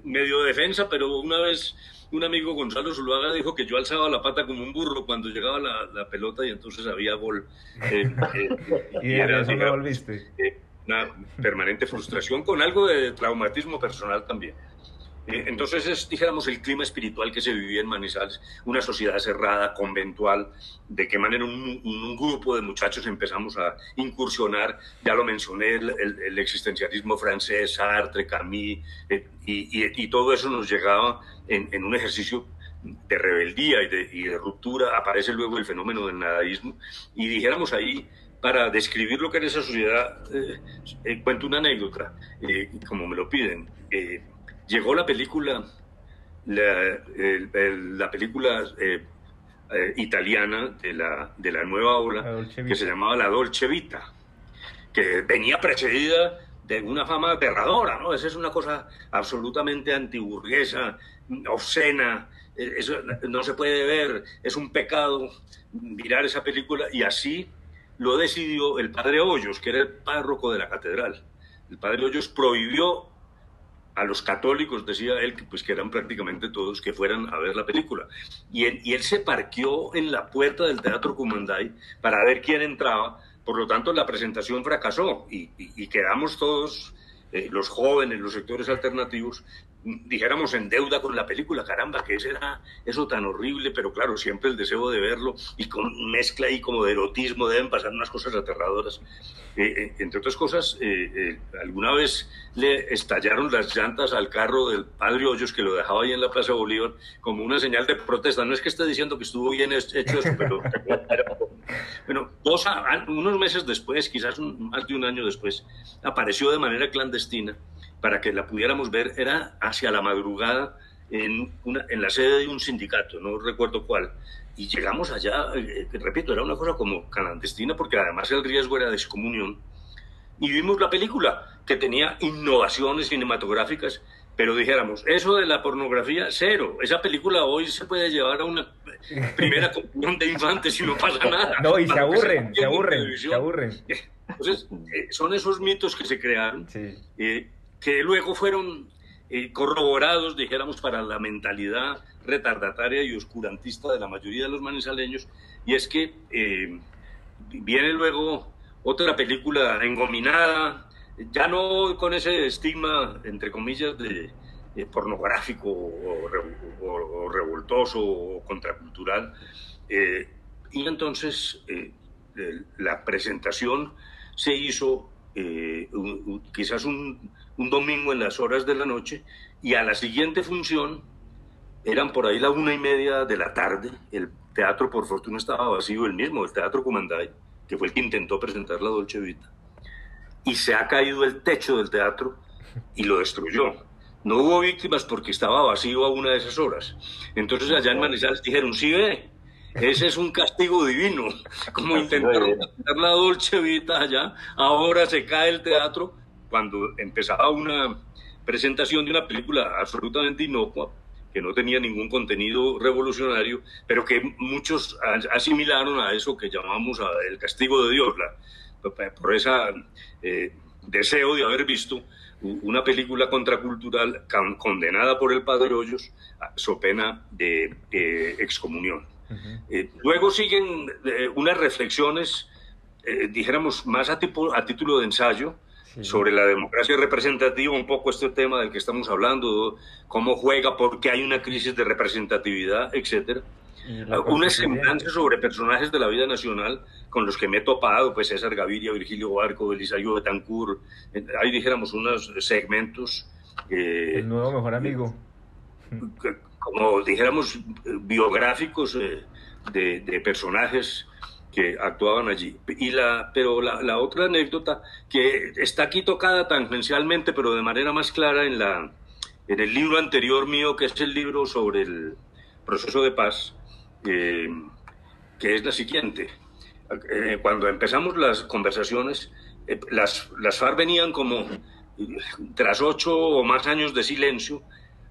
medio defensa, pero una vez un amigo Gonzalo Zuluaga dijo que yo alzaba la pata como un burro cuando llegaba la, la pelota y entonces había gol. [LAUGHS] Eh, eh, y era, eso me volviste. Eh, una permanente frustración con algo de traumatismo personal también. Eh, entonces es, dijéramos, el clima espiritual que se vivía en Manizales, una sociedad cerrada, conventual, de qué manera un, grupo de muchachos empezamos a incursionar, ya lo mencioné, el, existencialismo francés, Sartre, Camus, eh, y, todo eso nos llegaba en, un ejercicio de rebeldía y de, ruptura, aparece luego el fenómeno del nadaísmo, y dijéramos ahí, para describir lo que era esa sociedad, eh, eh, cuento una anécdota, como me lo piden llegó la película, la, el, el, la película eh, eh, italiana de la, de la nueva ola, que se llamaba La Dolce Vita, que venía precedida de una fama aterradora, ¿no? Esa es una cosa absolutamente antiburguesa, obscena, eh, eso no se puede ver, es un pecado mirar esa película y así lo decidió el padre Hoyos, que era el párroco de la catedral. El padre Hoyos prohibió a los católicos, decía él, que, pues, que eran prácticamente todos, que fueran a ver la película. Y él, y él se parqueó en la puerta del Teatro Cumandai para ver quién entraba. Por lo tanto, la presentación fracasó y, y quedamos todos, eh, los jóvenes, los sectores alternativos, dijéramos en deuda con la película, caramba, que era eso tan horrible, pero claro, siempre el deseo de verlo y con mezcla y como de erotismo deben pasar unas cosas aterradoras. Eh, eh, entre otras cosas, eh, alguna vez le estallaron las llantas al carro del padre Hoyos que lo dejaba ahí en la Plaza Bolívar como una señal de protesta. No es que esté diciendo que estuvo bien hecho eso, pero bueno, dos, unos meses después, quizás más de un año después, apareció de manera clandestina para que la pudiéramos ver. Era hacia la madrugada en, una, en la sede de un sindicato, no recuerdo cuál y llegamos allá, eh, repito, era una cosa como clandestina porque además el riesgo era de excomunión. Y vimos la película que tenía innovaciones cinematográficas, pero dijéramos, eso de la pornografía, cero. Esa película hoy se puede llevar a una primera comunión de infantes y no pasa [LAUGHS] nada. No, y se aburren, se, aburren, se aburren. Entonces, eh, son esos mitos que se crearon, eh, que luego fueron corroborados, dijéramos, para la mentalidad retardataria y oscurantista de la mayoría de los manizaleños, y es que eh, viene luego otra película engominada, ya no con ese estigma, entre comillas, de, pornográfico o, revoltoso o contracultural, eh, y entonces eh, la presentación se hizo quizás un, un domingo en las horas de la noche, y a la siguiente función, eran por ahí la una y media de la tarde. El teatro, por fortuna, estaba vacío, el mismo, el Teatro Comandai, que fue el que intentó presentar la Dolce Vita. Y se ha caído el techo del teatro y lo destruyó. No hubo víctimas porque estaba vacío a una de esas horas. Entonces allá en Manizales dijeron, sí ve, ese es un castigo divino. Como intentaron presentar la Dolce Vita allá, ahora se cae el teatro cuando empezaba una presentación de una película absolutamente inocua que no tenía ningún contenido revolucionario, pero que muchos asimilaron a eso que llamamos el castigo de Dios, por ese eh, deseo de haber visto una película contracultural condenada por el Padre Hoyos, so pena de, excomunión. Eh, luego siguen eh, unas reflexiones, dijéramos, más a, tipo, a título de ensayo, sobre la democracia representativa, un poco este tema del que estamos hablando, cómo juega, por qué hay una crisis de representatividad, etcétera. Una semblanza sobre personajes de la vida nacional con los que me he topado, pues César Gaviria, Virgilio Barco, Elisayo Betancourt, ahí dijéramos unos segmentos. Eh, El nuevo mejor amigo. Como dijéramos, biográficos eh, de, de personajes que actuaban allí. Y la, pero la, la, otra anécdota, que está aquí tocada tangencialmente, pero de manera más clara en, la, en el libro anterior mío, que es el libro sobre el proceso de paz, eh, que es la siguiente. Eh, cuando empezamos las conversaciones, eh, las, las FARC venían como tras ocho o más años de silencio,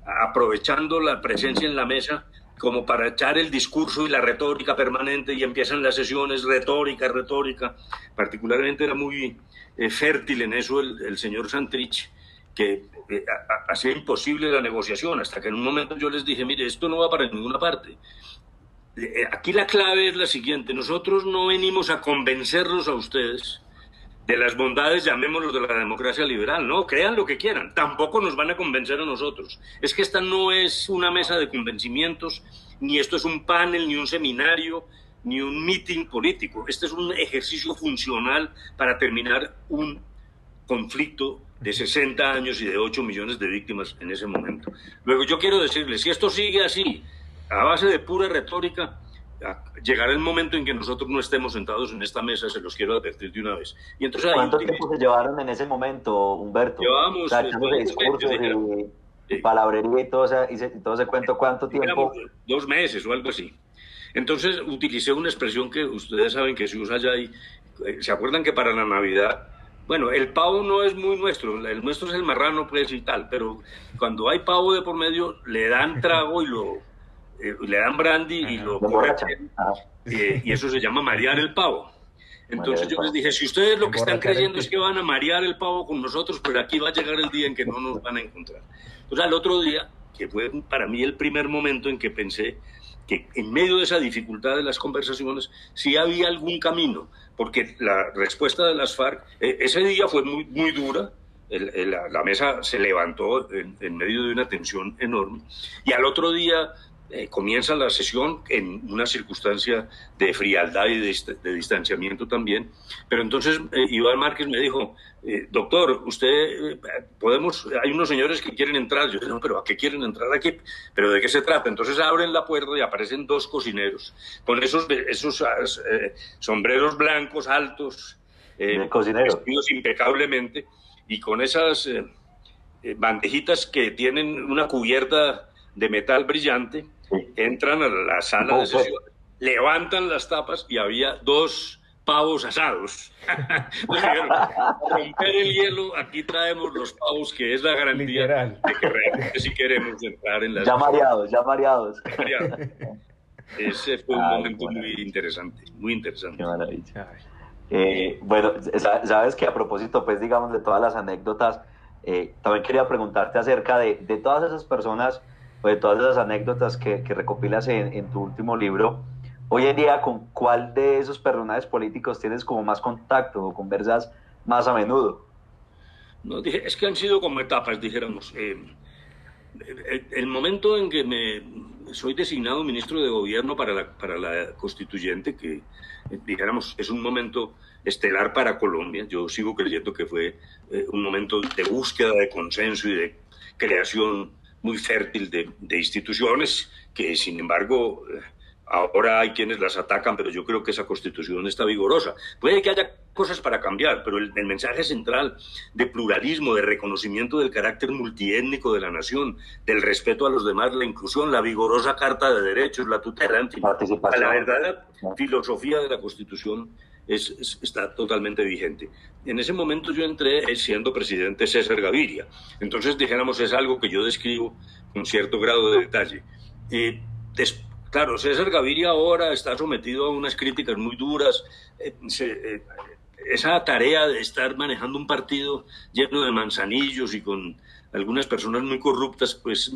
aprovechando la presencia en la mesa como para echar el discurso y la retórica permanente y empiezan las sesiones retórica, retórica. Particularmente era muy eh, fértil en eso el, señor Santrich, que eh, hacía imposible la negociación, hasta que en un momento yo les dije, mire, esto no va para ninguna parte. Eh, aquí la clave es la siguiente, nosotros no venimos a convencerlos a ustedes de las bondades, llamémoslo, de la democracia liberal, ¿no? Crean lo que quieran, tampoco nos van a convencer a nosotros. Es que esta no es una mesa de convencimientos, ni esto es un panel, ni un seminario, ni un meeting político. Este es un ejercicio funcional para terminar un conflicto de 60 años y de 8 millones de víctimas en ese momento. Luego yo quiero decirles, si esto sigue así, a base de pura retórica, llegará el momento en que nosotros no estemos sentados en esta mesa, se los quiero advertir de una vez. Y entonces, ¿Cuánto tiempo se llevaron en ese momento, Humberto? Llevamos... O discursos y, palabrería y todo, ese, y todo ese cuento, ¿cuánto tiempo? Dos meses o algo así. Entonces utilicé una expresión que ustedes saben que se usa allá y eh, ¿se acuerdan que para la Navidad bueno, el pavo no es muy nuestro, el nuestro es el marrano, pues y tal, pero cuando hay pavo de por medio, le dan trago y lo eh, le dan brandy y lo correchan. Eh, y eso se llama marear el pavo. Entonces yo les dije, si ustedes lo que están creyendo es que van a marear el pavo con nosotros, pero aquí va a llegar el día en que no nos van a encontrar. Entonces al otro día, que fue para mí el primer momento en que pensé que en medio de esa dificultad de las conversaciones sí había algún camino, porque la respuesta de las FARC e, ese día fue muy, muy dura, la, mesa se levantó en, en, medio de una tensión enorme, y al otro día eh, comienza la sesión en una circunstancia de frialdad y de, distanciamiento también. Pero entonces eh, Iván Márquez me dijo, eh, doctor, usted, podemos, hay unos señores que quieren entrar. Yo dije, no, pero ¿a qué quieren entrar aquí? ¿Pero de qué se trata? Entonces abren la puerta y aparecen dos cocineros con esos, esos sombreros blancos altos, vestidos impecablemente y con esas bandejitas que tienen una cubierta de metal brillante entran a la sala de sesión, levantan las tapas y había dos pavos asados. [LAUGHS] romper el hielo, aquí traemos los pavos, que es la garantía de que realmente si queremos entrar en las... Ya mareados, ya mareados. Ese fue un momento muy interesante, muy interesante. Qué maravilla. Eh, bueno, sabes que a propósito, pues digamos, de todas las anécdotas, eh, también quería preguntarte acerca de, de todas esas personas de todas esas anécdotas que, recopilas en, tu último libro, hoy en día, ¿con cuál de esos personajes políticos tienes como más contacto o conversas más a menudo? No, es que han sido como etapas, dijéramos. Eh, el, momento en que me soy designado ministro de gobierno para la, para la constituyente, que eh, dijéramos es un momento estelar para Colombia, yo sigo creyendo que fue eh, un momento de búsqueda de consenso y de creación muy fértil de, instituciones que, sin embargo, eh, ahora hay quienes las atacan, pero yo creo que esa constitución está vigorosa. Puede que haya cosas para cambiar, pero el, mensaje central de pluralismo, de reconocimiento del carácter multiétnico de la nación, del respeto a los demás, la inclusión, la vigorosa Carta de Derechos, la tutela, en la verdadera filosofía de la constitución es, está totalmente vigente. En ese momento yo entré siendo presidente César Gaviria. Entonces, dijéramos, es algo que yo describo con cierto grado de detalle. y claro, César Gaviria ahora está sometido a unas críticas muy duras. Eh, eh, esa tarea de estar manejando un partido lleno de manzanillos y con algunas personas muy corruptas, pues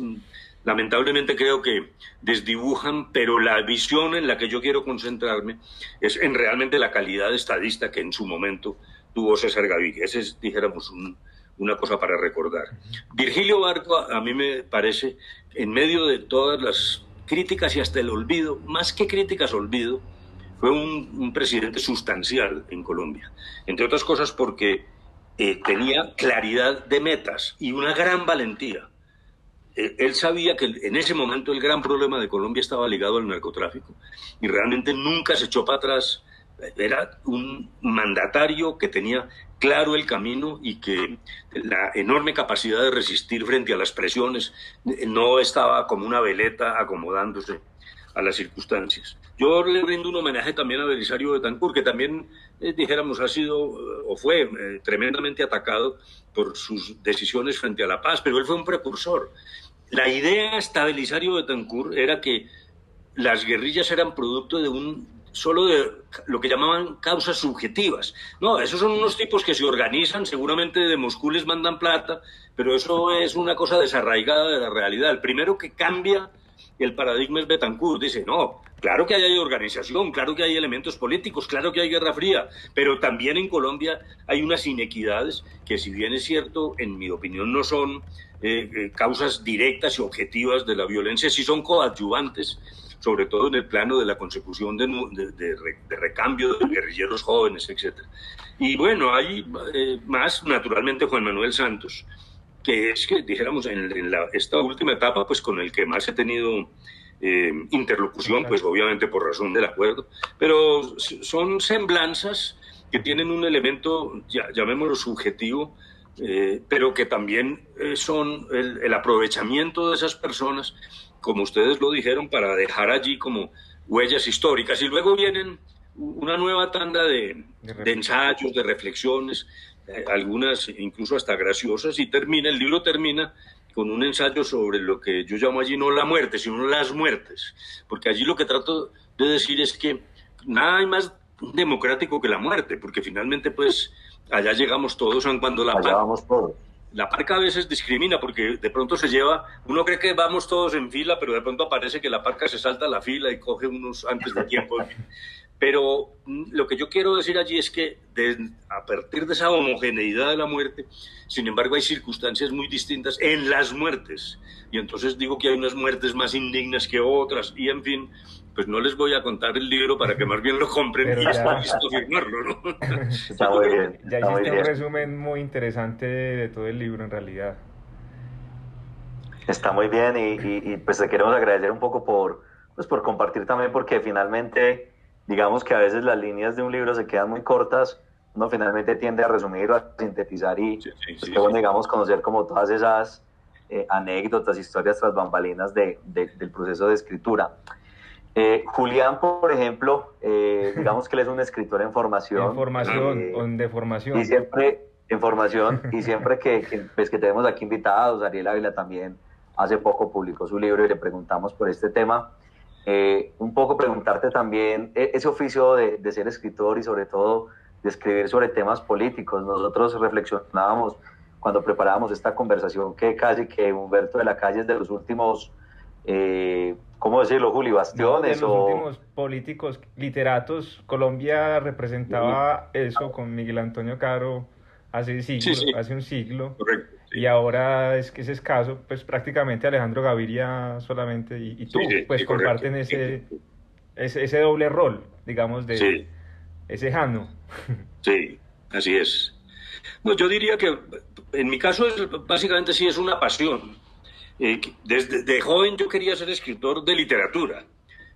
lamentablemente creo que desdibujan, pero la visión en la que yo quiero concentrarme es en realmente la calidad estadista que en su momento tuvo César Gaviria. Esa es, dijéramos, una cosa para recordar. Virgilio Barco, a mí me parece, en medio de todas las críticas y hasta el olvido, más que críticas, olvido, fue un, presidente sustancial en Colombia. Entre otras cosas porque eh, tenía claridad de metas y una gran valentía él sabía que en ese momento el gran problema de Colombia estaba ligado al narcotráfico y realmente nunca se echó para atrás. Era un mandatario que tenía claro el camino y que la enorme capacidad de resistir frente a las presiones eh, no estaba como una veleta acomodándose a las circunstancias. Yo le brindo un homenaje también a Belisario Betancourt, que también, eh, dijéramos, ha sido o fue tremendamente atacado por sus decisiones frente a la paz, pero él fue un precursor. La idea estabilizario de Tancur era que las guerrillas eran producto de un solo de lo que llamaban causas subjetivas. No, esos son unos tipos que se organizan, seguramente de Moscú les mandan plata, pero eso es una cosa desarraigada de la realidad. El primero que cambia el paradigma es Betancourt. Dice, no, claro que hay organización, claro que hay elementos políticos, claro que hay guerra fría, pero también en Colombia hay unas inequidades que si bien es cierto, en mi opinión no son eh, eh, causas directas y objetivas de la violencia, sí son coadyuvantes sobre todo en el plano de la consecución de, recambio de guerrilleros jóvenes, etc. Y bueno, hay eh, más, naturalmente, Juan Manuel Santos, que es que, dijéramos, en, esta última etapa, pues con el que más he tenido eh, interlocución, pues obviamente por razón del acuerdo, pero son semblanzas que tienen un elemento, llamémoslo subjetivo, eh, pero que también eh, son el, aprovechamiento de esas personas, como ustedes lo dijeron, para dejar allí como huellas históricas. Y luego vienen una nueva tanda de, de ensayos, de reflexiones, algunas incluso hasta graciosas, y termina, el libro termina con un ensayo sobre lo que yo llamo allí no la muerte, sino las muertes, porque allí lo que trato de decir es que nada hay más democrático que la muerte, porque finalmente pues allá llegamos todos, aun cuando la allá vamos todos la parca a veces discrimina porque de pronto se lleva, uno cree que vamos todos en fila, pero de pronto aparece que la parca se salta a la fila y coge unos antes de tiempo. [LAUGHS] Pero mm, lo que yo quiero decir allí es que a partir de esa homogeneidad de la muerte, sin embargo hay circunstancias muy distintas en las muertes. Y entonces digo que hay unas muertes más indignas que otras. Y en fin, pues no les voy a contar el libro para que más bien lo compren y ya listo firmarlo, ¿no? [LAUGHS] [LAUGHS] Está muy bien. Ya hiciste un resumen muy interesante de todo el libro en realidad. Está muy bien y, pues te queremos agradecer un poco por, pues por compartir también porque finalmente digamos que a veces las líneas de un libro se quedan muy cortas, uno finalmente tiende a resumir o a sintetizar y pues bueno, digamos conocer como todas esas eh, anécdotas, historias tras bambalinas de, del proceso de escritura. Eh, Julián, por ejemplo, eh, digamos que él es un escritor en formación. En formación, eh, de formación. Y siempre en formación, y siempre que, pues, que tenemos aquí invitados, Ariel Ávila también hace poco publicó su libro y le preguntamos por este tema. Un poco preguntarte también e, ese oficio de, de, ser escritor y sobre todo de escribir sobre temas políticos. Nosotros reflexionábamos cuando preparábamos esta conversación que casi que Humberto de la Calle es de los últimos eh, ¿cómo decirlo, Juli? Bastiones los últimos políticos, literatos, Colombia representaba eso con Miguel Antonio Caro hace, siglo, hace un siglo. Y ahora es que es escaso, pues prácticamente Alejandro Gaviria solamente y, tú, pues comparten ese, ese, doble rol, digamos, de ese Jano. Sí, así es. No, yo diría que en mi caso es, básicamente sí es una pasión. Eh, desde de joven yo quería ser escritor de literatura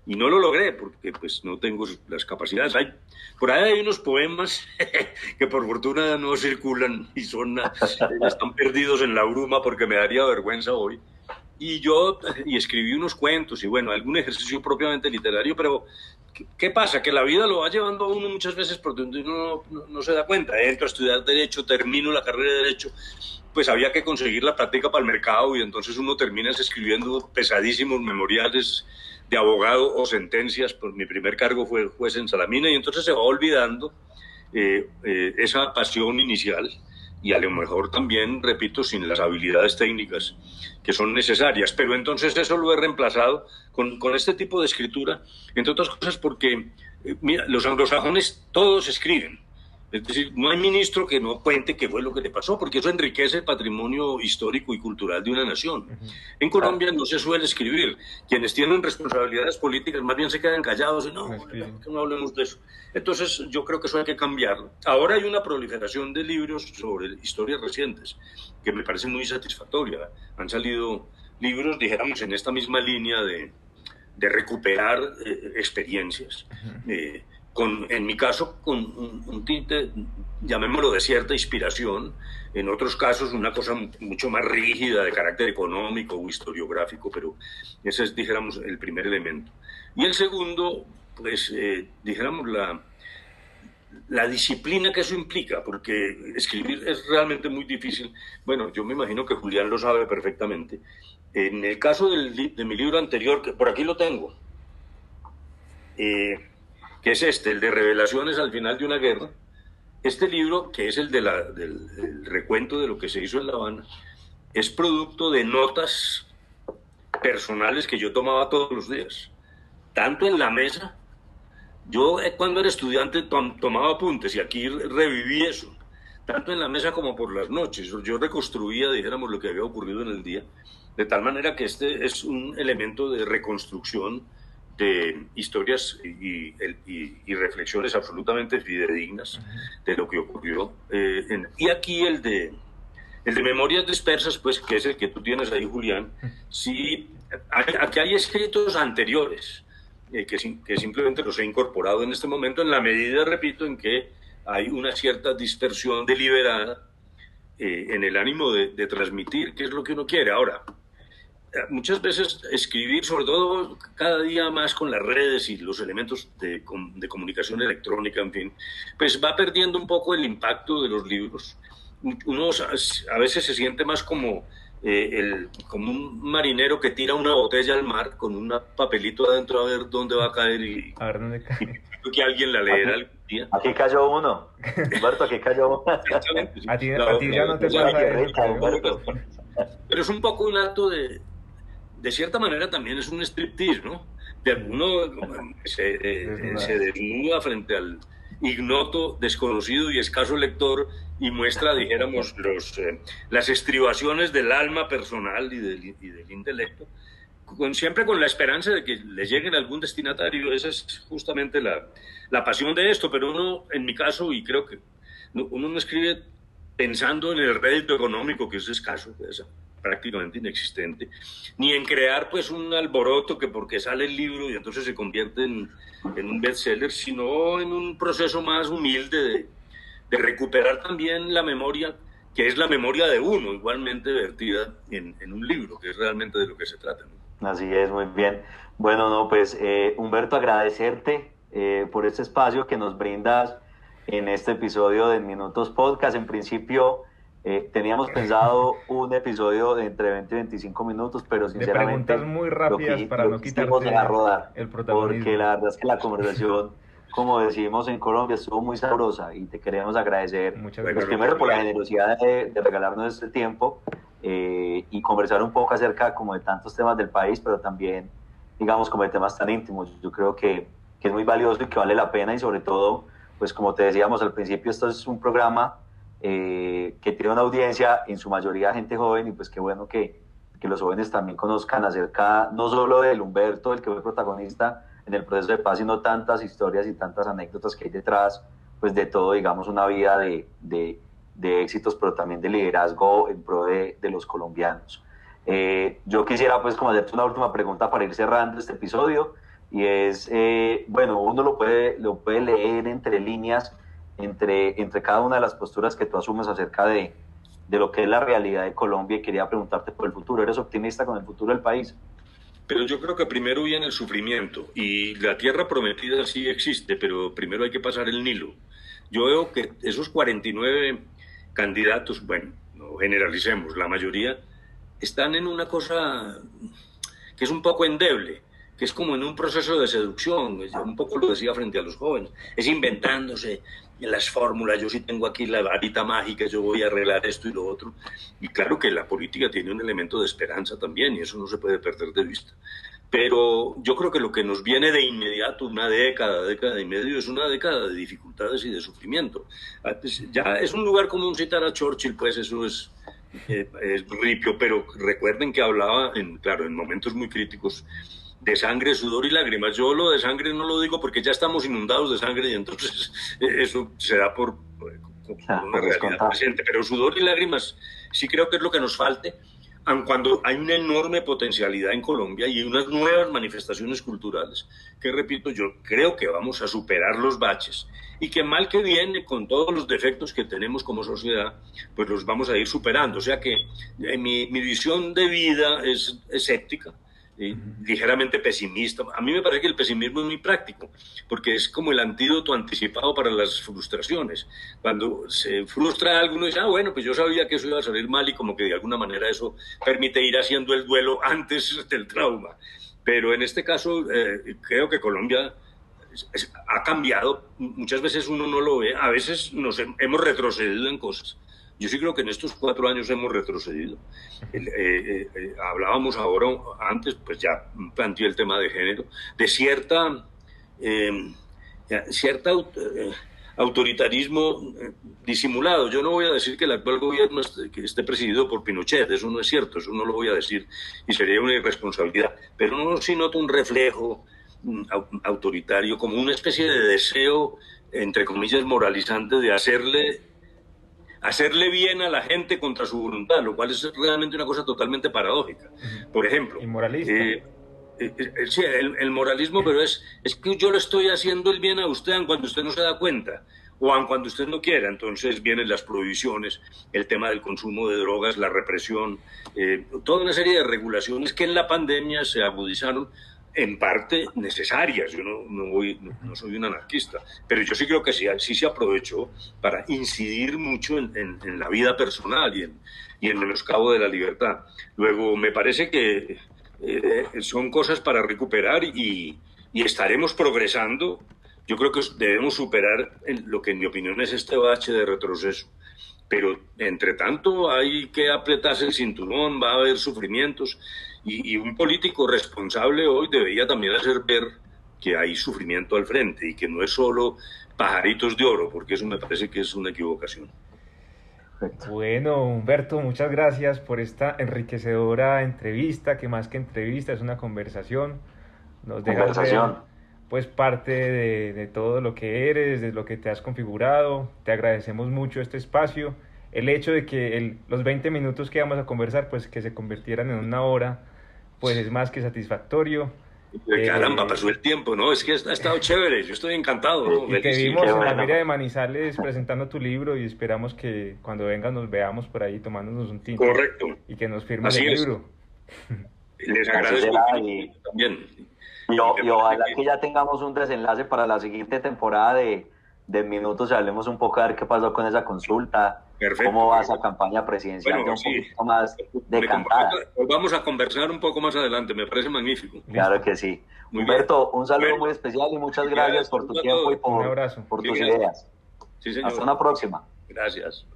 y no lo logré porque pues no tengo las capacidades. Hay, por ahí hay unos poemas [LAUGHS] que por fortuna no circulan y son están perdidos en la bruma porque me daría vergüenza hoy. Y yo y escribí unos cuentos y bueno, algún ejercicio propiamente literario, pero ¿qué, pasa? Que la vida lo va llevando a uno muchas veces por donde uno no, no se da cuenta. Entro a estudiar derecho, termino la carrera de derecho pues había que conseguir la práctica para el mercado y entonces uno termina escribiendo pesadísimos memoriales de abogado o sentencias, pues mi primer cargo fue juez en Salamina y entonces se va olvidando eh, eh, esa pasión inicial y a lo mejor también, repito, sin las habilidades técnicas que son necesarias. Pero entonces eso lo he reemplazado con, con este tipo de escritura, entre otras cosas porque, eh, mira, los anglosajones todos escriben es decir, no hay ministro que no cuente qué fue lo que le pasó, porque eso enriquece el patrimonio histórico y cultural de una nación. En Colombia no se suele escribir. Quienes tienen responsabilidades políticas más bien se quedan callados y no, no hablemos de eso. Entonces yo creo que eso hay que cambiarlo. Ahora hay una proliferación de libros sobre historias recientes que me parece muy satisfactoria. Han salido libros, dijéramos, en esta misma línea de, recuperar eh, experiencias con, en mi caso, con un, tinte, llamémoslo de cierta inspiración, en otros casos una cosa mucho más rígida de carácter económico o historiográfico, pero ese es, dijéramos, el primer elemento. Y el segundo, pues, eh, dijéramos, la, la disciplina que eso implica, porque escribir es realmente muy difícil. Bueno, yo me imagino que Julián lo sabe perfectamente. En el caso del, de mi libro anterior, que por aquí lo tengo, eh, que es este, el de Revelaciones al final de una guerra. Este libro, que es el de la, del, recuento de lo que se hizo en La Habana, es producto de notas personales que yo tomaba todos los días, tanto en la mesa. Yo eh, cuando era estudiante tomaba apuntes y aquí reviví eso, tanto en la mesa como por las noches. Yo reconstruía, dijéramos, lo que había ocurrido en el día, de tal manera que este es un elemento de reconstrucción de historias y, y, reflexiones absolutamente fidedignas de lo que ocurrió. Eh, y aquí el de, el de Memorias Dispersas, pues, que es el que tú tienes ahí, Julián, sí, aquí hay escritos anteriores eh, que, que simplemente los he incorporado en este momento en la medida, repito, en que hay una cierta dispersión deliberada eh, en el ánimo de, de transmitir qué es lo que uno quiere. Ahora, muchas veces escribir, sobre todo cada día más con las redes y los elementos de, de, comunicación electrónica, en fin, pues va perdiendo un poco el impacto de los libros. Uno a veces se siente más como, eh, el, como un marinero que tira una botella al mar con un papelito adentro a ver dónde va a caer y, a ver dónde cae. Y [LAUGHS] que alguien la leerá algún día. Aquí cayó uno. Humberto, aquí cayó uno. a ti, a ti ya no te pasa Pero es un poco un acto de, de cierta manera también es un striptease, ¿no? De alguno se, eh, se desnuda frente al ignoto, desconocido y escaso lector y muestra, dijéramos, los, eh, las estribaciones del alma personal y del, y del intelecto, con, siempre con la esperanza de que le lleguen a algún destinatario. Esa es justamente la, la pasión de esto, pero uno, en mi caso, y creo que uno no escribe pensando en el rédito económico, que es escaso, es prácticamente inexistente, ni en crear pues un alboroto que porque sale el libro y entonces se convierte en, en un bestseller, sino en un proceso más humilde de, de, recuperar también la memoria, que es la memoria de uno, igualmente vertida en, en un libro, que es realmente de lo que se trata. Así es, muy bien. Bueno, no, pues eh, Humberto, agradecerte eh, por este espacio que nos brindas en este episodio de Minutos Podcast. En principio, eh, teníamos pensado un episodio de entre 20 y 25 minutos, pero sinceramente. De preguntas muy rápidas para no quitarte a rodar, el protagonismo. Porque la verdad es que la conversación, como decimos en Colombia, estuvo muy sabrosa y te queremos agradecer. Muchas pues, gracias. primero por la generosidad de, regalarnos este tiempo eh, y conversar un poco acerca como de tantos temas del país, pero también, digamos, como de temas tan íntimos. Yo creo que, que es muy valioso y que vale la pena y sobre todo, pues como te decíamos al principio, esto es un programa eh, que tiene una audiencia, en su mayoría gente joven, y pues qué bueno que, que, los jóvenes también conozcan acerca no solo del Humberto, el que fue protagonista en el proceso de paz, sino tantas historias y tantas anécdotas que hay detrás, pues de todo, digamos, una vida de, de, de éxitos, pero también de liderazgo en pro de, de los colombianos. Eh, yo quisiera pues como hacerte una última pregunta para ir cerrando este episodio y es, eh, bueno, uno lo puede, lo puede leer entre líneas entre, entre cada una de las posturas que tú asumes acerca de, de lo que es la realidad de Colombia y quería preguntarte por el futuro. ¿Eres optimista con el futuro del país? Pero yo creo que primero viene el sufrimiento y la tierra prometida sí existe, pero primero hay que pasar el Nilo. Yo veo que esos 49 candidatos, bueno, no generalicemos, la mayoría están en una cosa que es un poco endeble que es como en un proceso de seducción, un poco lo decía frente a los jóvenes, es inventándose las fórmulas, yo sí tengo aquí la varita mágica, yo voy a arreglar esto y lo otro. Y claro que la política tiene un elemento de esperanza también, y eso no se puede perder de vista. Pero yo creo que lo que nos viene de inmediato, una década, década y medio, es una década de dificultades y de sufrimiento. Ya es un lugar común citar a Churchill, pues eso es, eh, es ripio, pero recuerden que hablaba, en, claro, en momentos muy críticos, de sangre, sudor y lágrimas. Yo lo de sangre no lo digo porque ya estamos inundados de sangre y entonces [LAUGHS] eh, eso se da por, por Ah, una realidad presente. Pero sudor y lágrimas sí creo que es lo que nos falte, aun cuando hay una enorme potencialidad en Colombia y unas nuevas manifestaciones culturales que, repito, yo creo que vamos a superar los baches y que mal que viene, con todos los defectos que tenemos como sociedad, pues los vamos a ir superando. O sea que eh, mi, mi visión de vida es escéptica, eh, ligeramente pesimista. A mí me parece que el pesimismo es muy práctico, porque es como el antídoto anticipado para las frustraciones. Cuando se frustra algo, uno dice, ah, bueno, pues yo sabía que eso iba a salir mal y como que de alguna manera eso permite ir haciendo el duelo antes del trauma. Pero en este caso, eh, creo que Colombia ha cambiado. Muchas veces uno no lo ve, a veces nos hem- hemos retrocedido en cosas. Yo sí creo que en estos cuatro años hemos retrocedido. Eh, eh, eh, hablábamos ahora, antes, pues ya planteé el tema de género, de cierta, aut- eh, autoritarismo disimulado. Yo no voy a decir que el actual gobierno esté, presidido por Pinochet, eso no es cierto, eso no lo voy a decir y sería una irresponsabilidad. Pero no sí noto un reflejo mm, au- autoritario, como una especie de deseo, entre comillas, moralizante de hacerle hacerle bien a la gente contra su voluntad, lo cual es realmente una cosa totalmente paradójica. Por ejemplo, eh, eh, eh, sí, el, el moralismo, pero es, es que yo le estoy haciendo el bien a usted aun cuando usted no se da cuenta. o aun cuando usted no quiera. Entonces vienen las prohibiciones, el tema del consumo de drogas, la represión, eh, toda una serie de regulaciones que en la pandemia se agudizaron en parte necesarias. Yo no, no, voy, no, soy un anarquista, pero yo sí creo que sí, sí se aprovechó para incidir mucho en, en, la vida personal y en, y en el menoscabo de la libertad. Luego, me parece que eh, son cosas para recuperar y, y, estaremos progresando. Yo creo que debemos superar lo que en mi opinión es este bache de retroceso. Pero entre tanto hay que apretarse el cinturón, va a haber sufrimientos y, un político responsable hoy debería también hacer ver que hay sufrimiento al frente y que no es solo pajaritos de oro, porque eso me parece que es una equivocación. Bueno, Humberto, muchas gracias por esta enriquecedora entrevista, que más que entrevista es una conversación. Nos conversación. pues parte de, de, todo lo que eres, de lo que te has configurado. Te agradecemos mucho este espacio. El hecho de que el, los 20 minutos que vamos a conversar, pues que se convirtieran en una hora, pues es más que satisfactorio. Caramba, eh, pasó el tiempo, ¿no? Es que ha estado chévere, yo estoy encantado. ¿no? Y te vimos en la Feria de Manizales presentando tu libro y esperamos que cuando vengas nos veamos por ahí tomándonos un tinto. Correcto. Y que nos firmes el libro. Les agradezco también. Y, y, ojalá que ya tengamos un desenlace para la siguiente temporada de, de Minutos y hablemos un poco a ver qué pasó con esa consulta ¿Cómo va esa campaña presidencial un poquito más decantada? Vamos a conversar un poco más adelante, me parece magnífico. Claro que sí. Humberto, un saludo muy especial y muchas gracias, por tu tiempo y por, por tus ideas. Hasta una próxima. Gracias.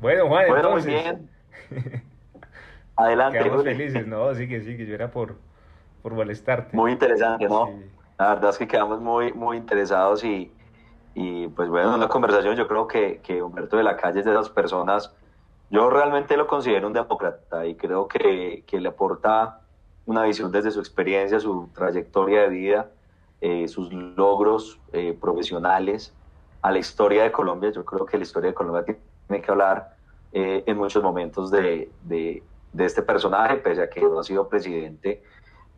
Bueno, Juan, bueno, muy bien. [LAUGHS] Adelante. Quedamos felices, ¿no? Sí que sí, que yo era por, por molestarte. Muy interesante, ¿no? Sí. La verdad es que quedamos muy, muy interesados y, y pues bueno, en la conversación yo creo que, que, Humberto de la Calle es de esas personas, yo realmente lo considero un demócrata y creo que, que le aporta una visión desde su experiencia, su trayectoria de vida, eh, sus logros eh, profesionales a la historia de Colombia. Yo creo que la historia de Colombia tiene que hablar eh, en muchos momentos de, de, de, este personaje, pese a que no ha sido presidente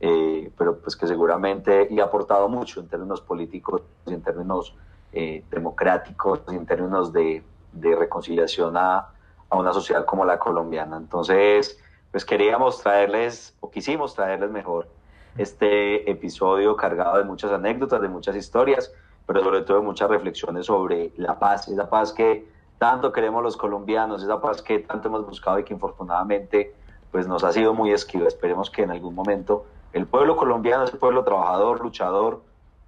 eh, pero pues que seguramente le ha aportado mucho en términos políticos, en términos eh, democráticos, en términos de, de reconciliación a, a, una sociedad como la colombiana. Entonces, pues queríamos traerles, o quisimos traerles mejor, este episodio cargado de muchas anécdotas, de muchas historias, pero sobre todo de muchas reflexiones sobre la paz, esa paz que tanto queremos los colombianos, esa paz que tanto hemos buscado y que infortunadamente pues nos ha sido muy esquiva. Esperemos que en algún momento el pueblo colombiano es un pueblo trabajador, luchador,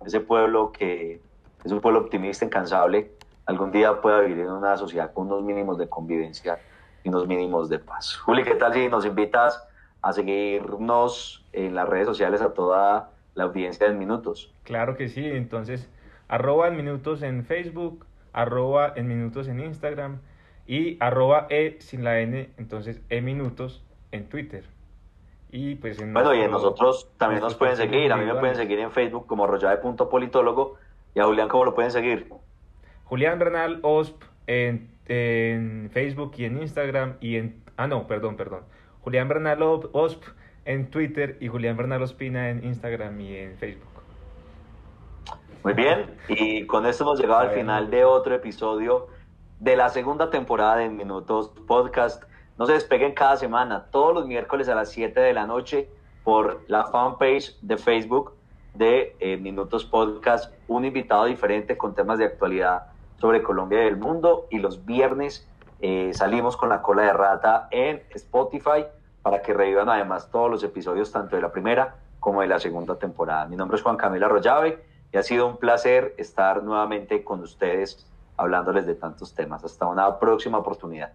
ese pueblo que es un pueblo optimista, incansable, algún día pueda vivir en una sociedad con unos mínimos de convivencia y unos mínimos de paz. Juli, ¿qué tal si nos invitas a seguirnos en las redes sociales a toda la audiencia de Minutos? Claro que sí, entonces arroba en Minutos en Facebook, arroba en Minutos en Instagram y arroba e sin la n, entonces e Minutos en Twitter. Y pues bueno, y en nosotros también nos pueden seguir. A mí me pueden seguir en Facebook como rollave.politólogo. ¿Y a Julián cómo lo pueden seguir? Julián Bernal Osp en, en, Facebook y en Instagram y en... Ah, no, perdón, perdón. Julián Bernal Osp en Twitter y Julián Bernal Ospina en Instagram y en Facebook. Muy bien, y con esto hemos llegado al final de otro episodio de la segunda temporada de Minutos Podcast. No se despeguen cada semana, todos los miércoles a las 7 de la noche por la fanpage de Facebook de eh, Minutos Podcast, un invitado diferente con temas de actualidad sobre Colombia y el mundo. Y los viernes eh, salimos con la cola de rata en Spotify para que revivan además todos los episodios, tanto de la primera como de la segunda temporada. Mi nombre es Juan Camilo Arroyave y ha sido un placer estar nuevamente con ustedes hablándoles de tantos temas. Hasta una próxima oportunidad.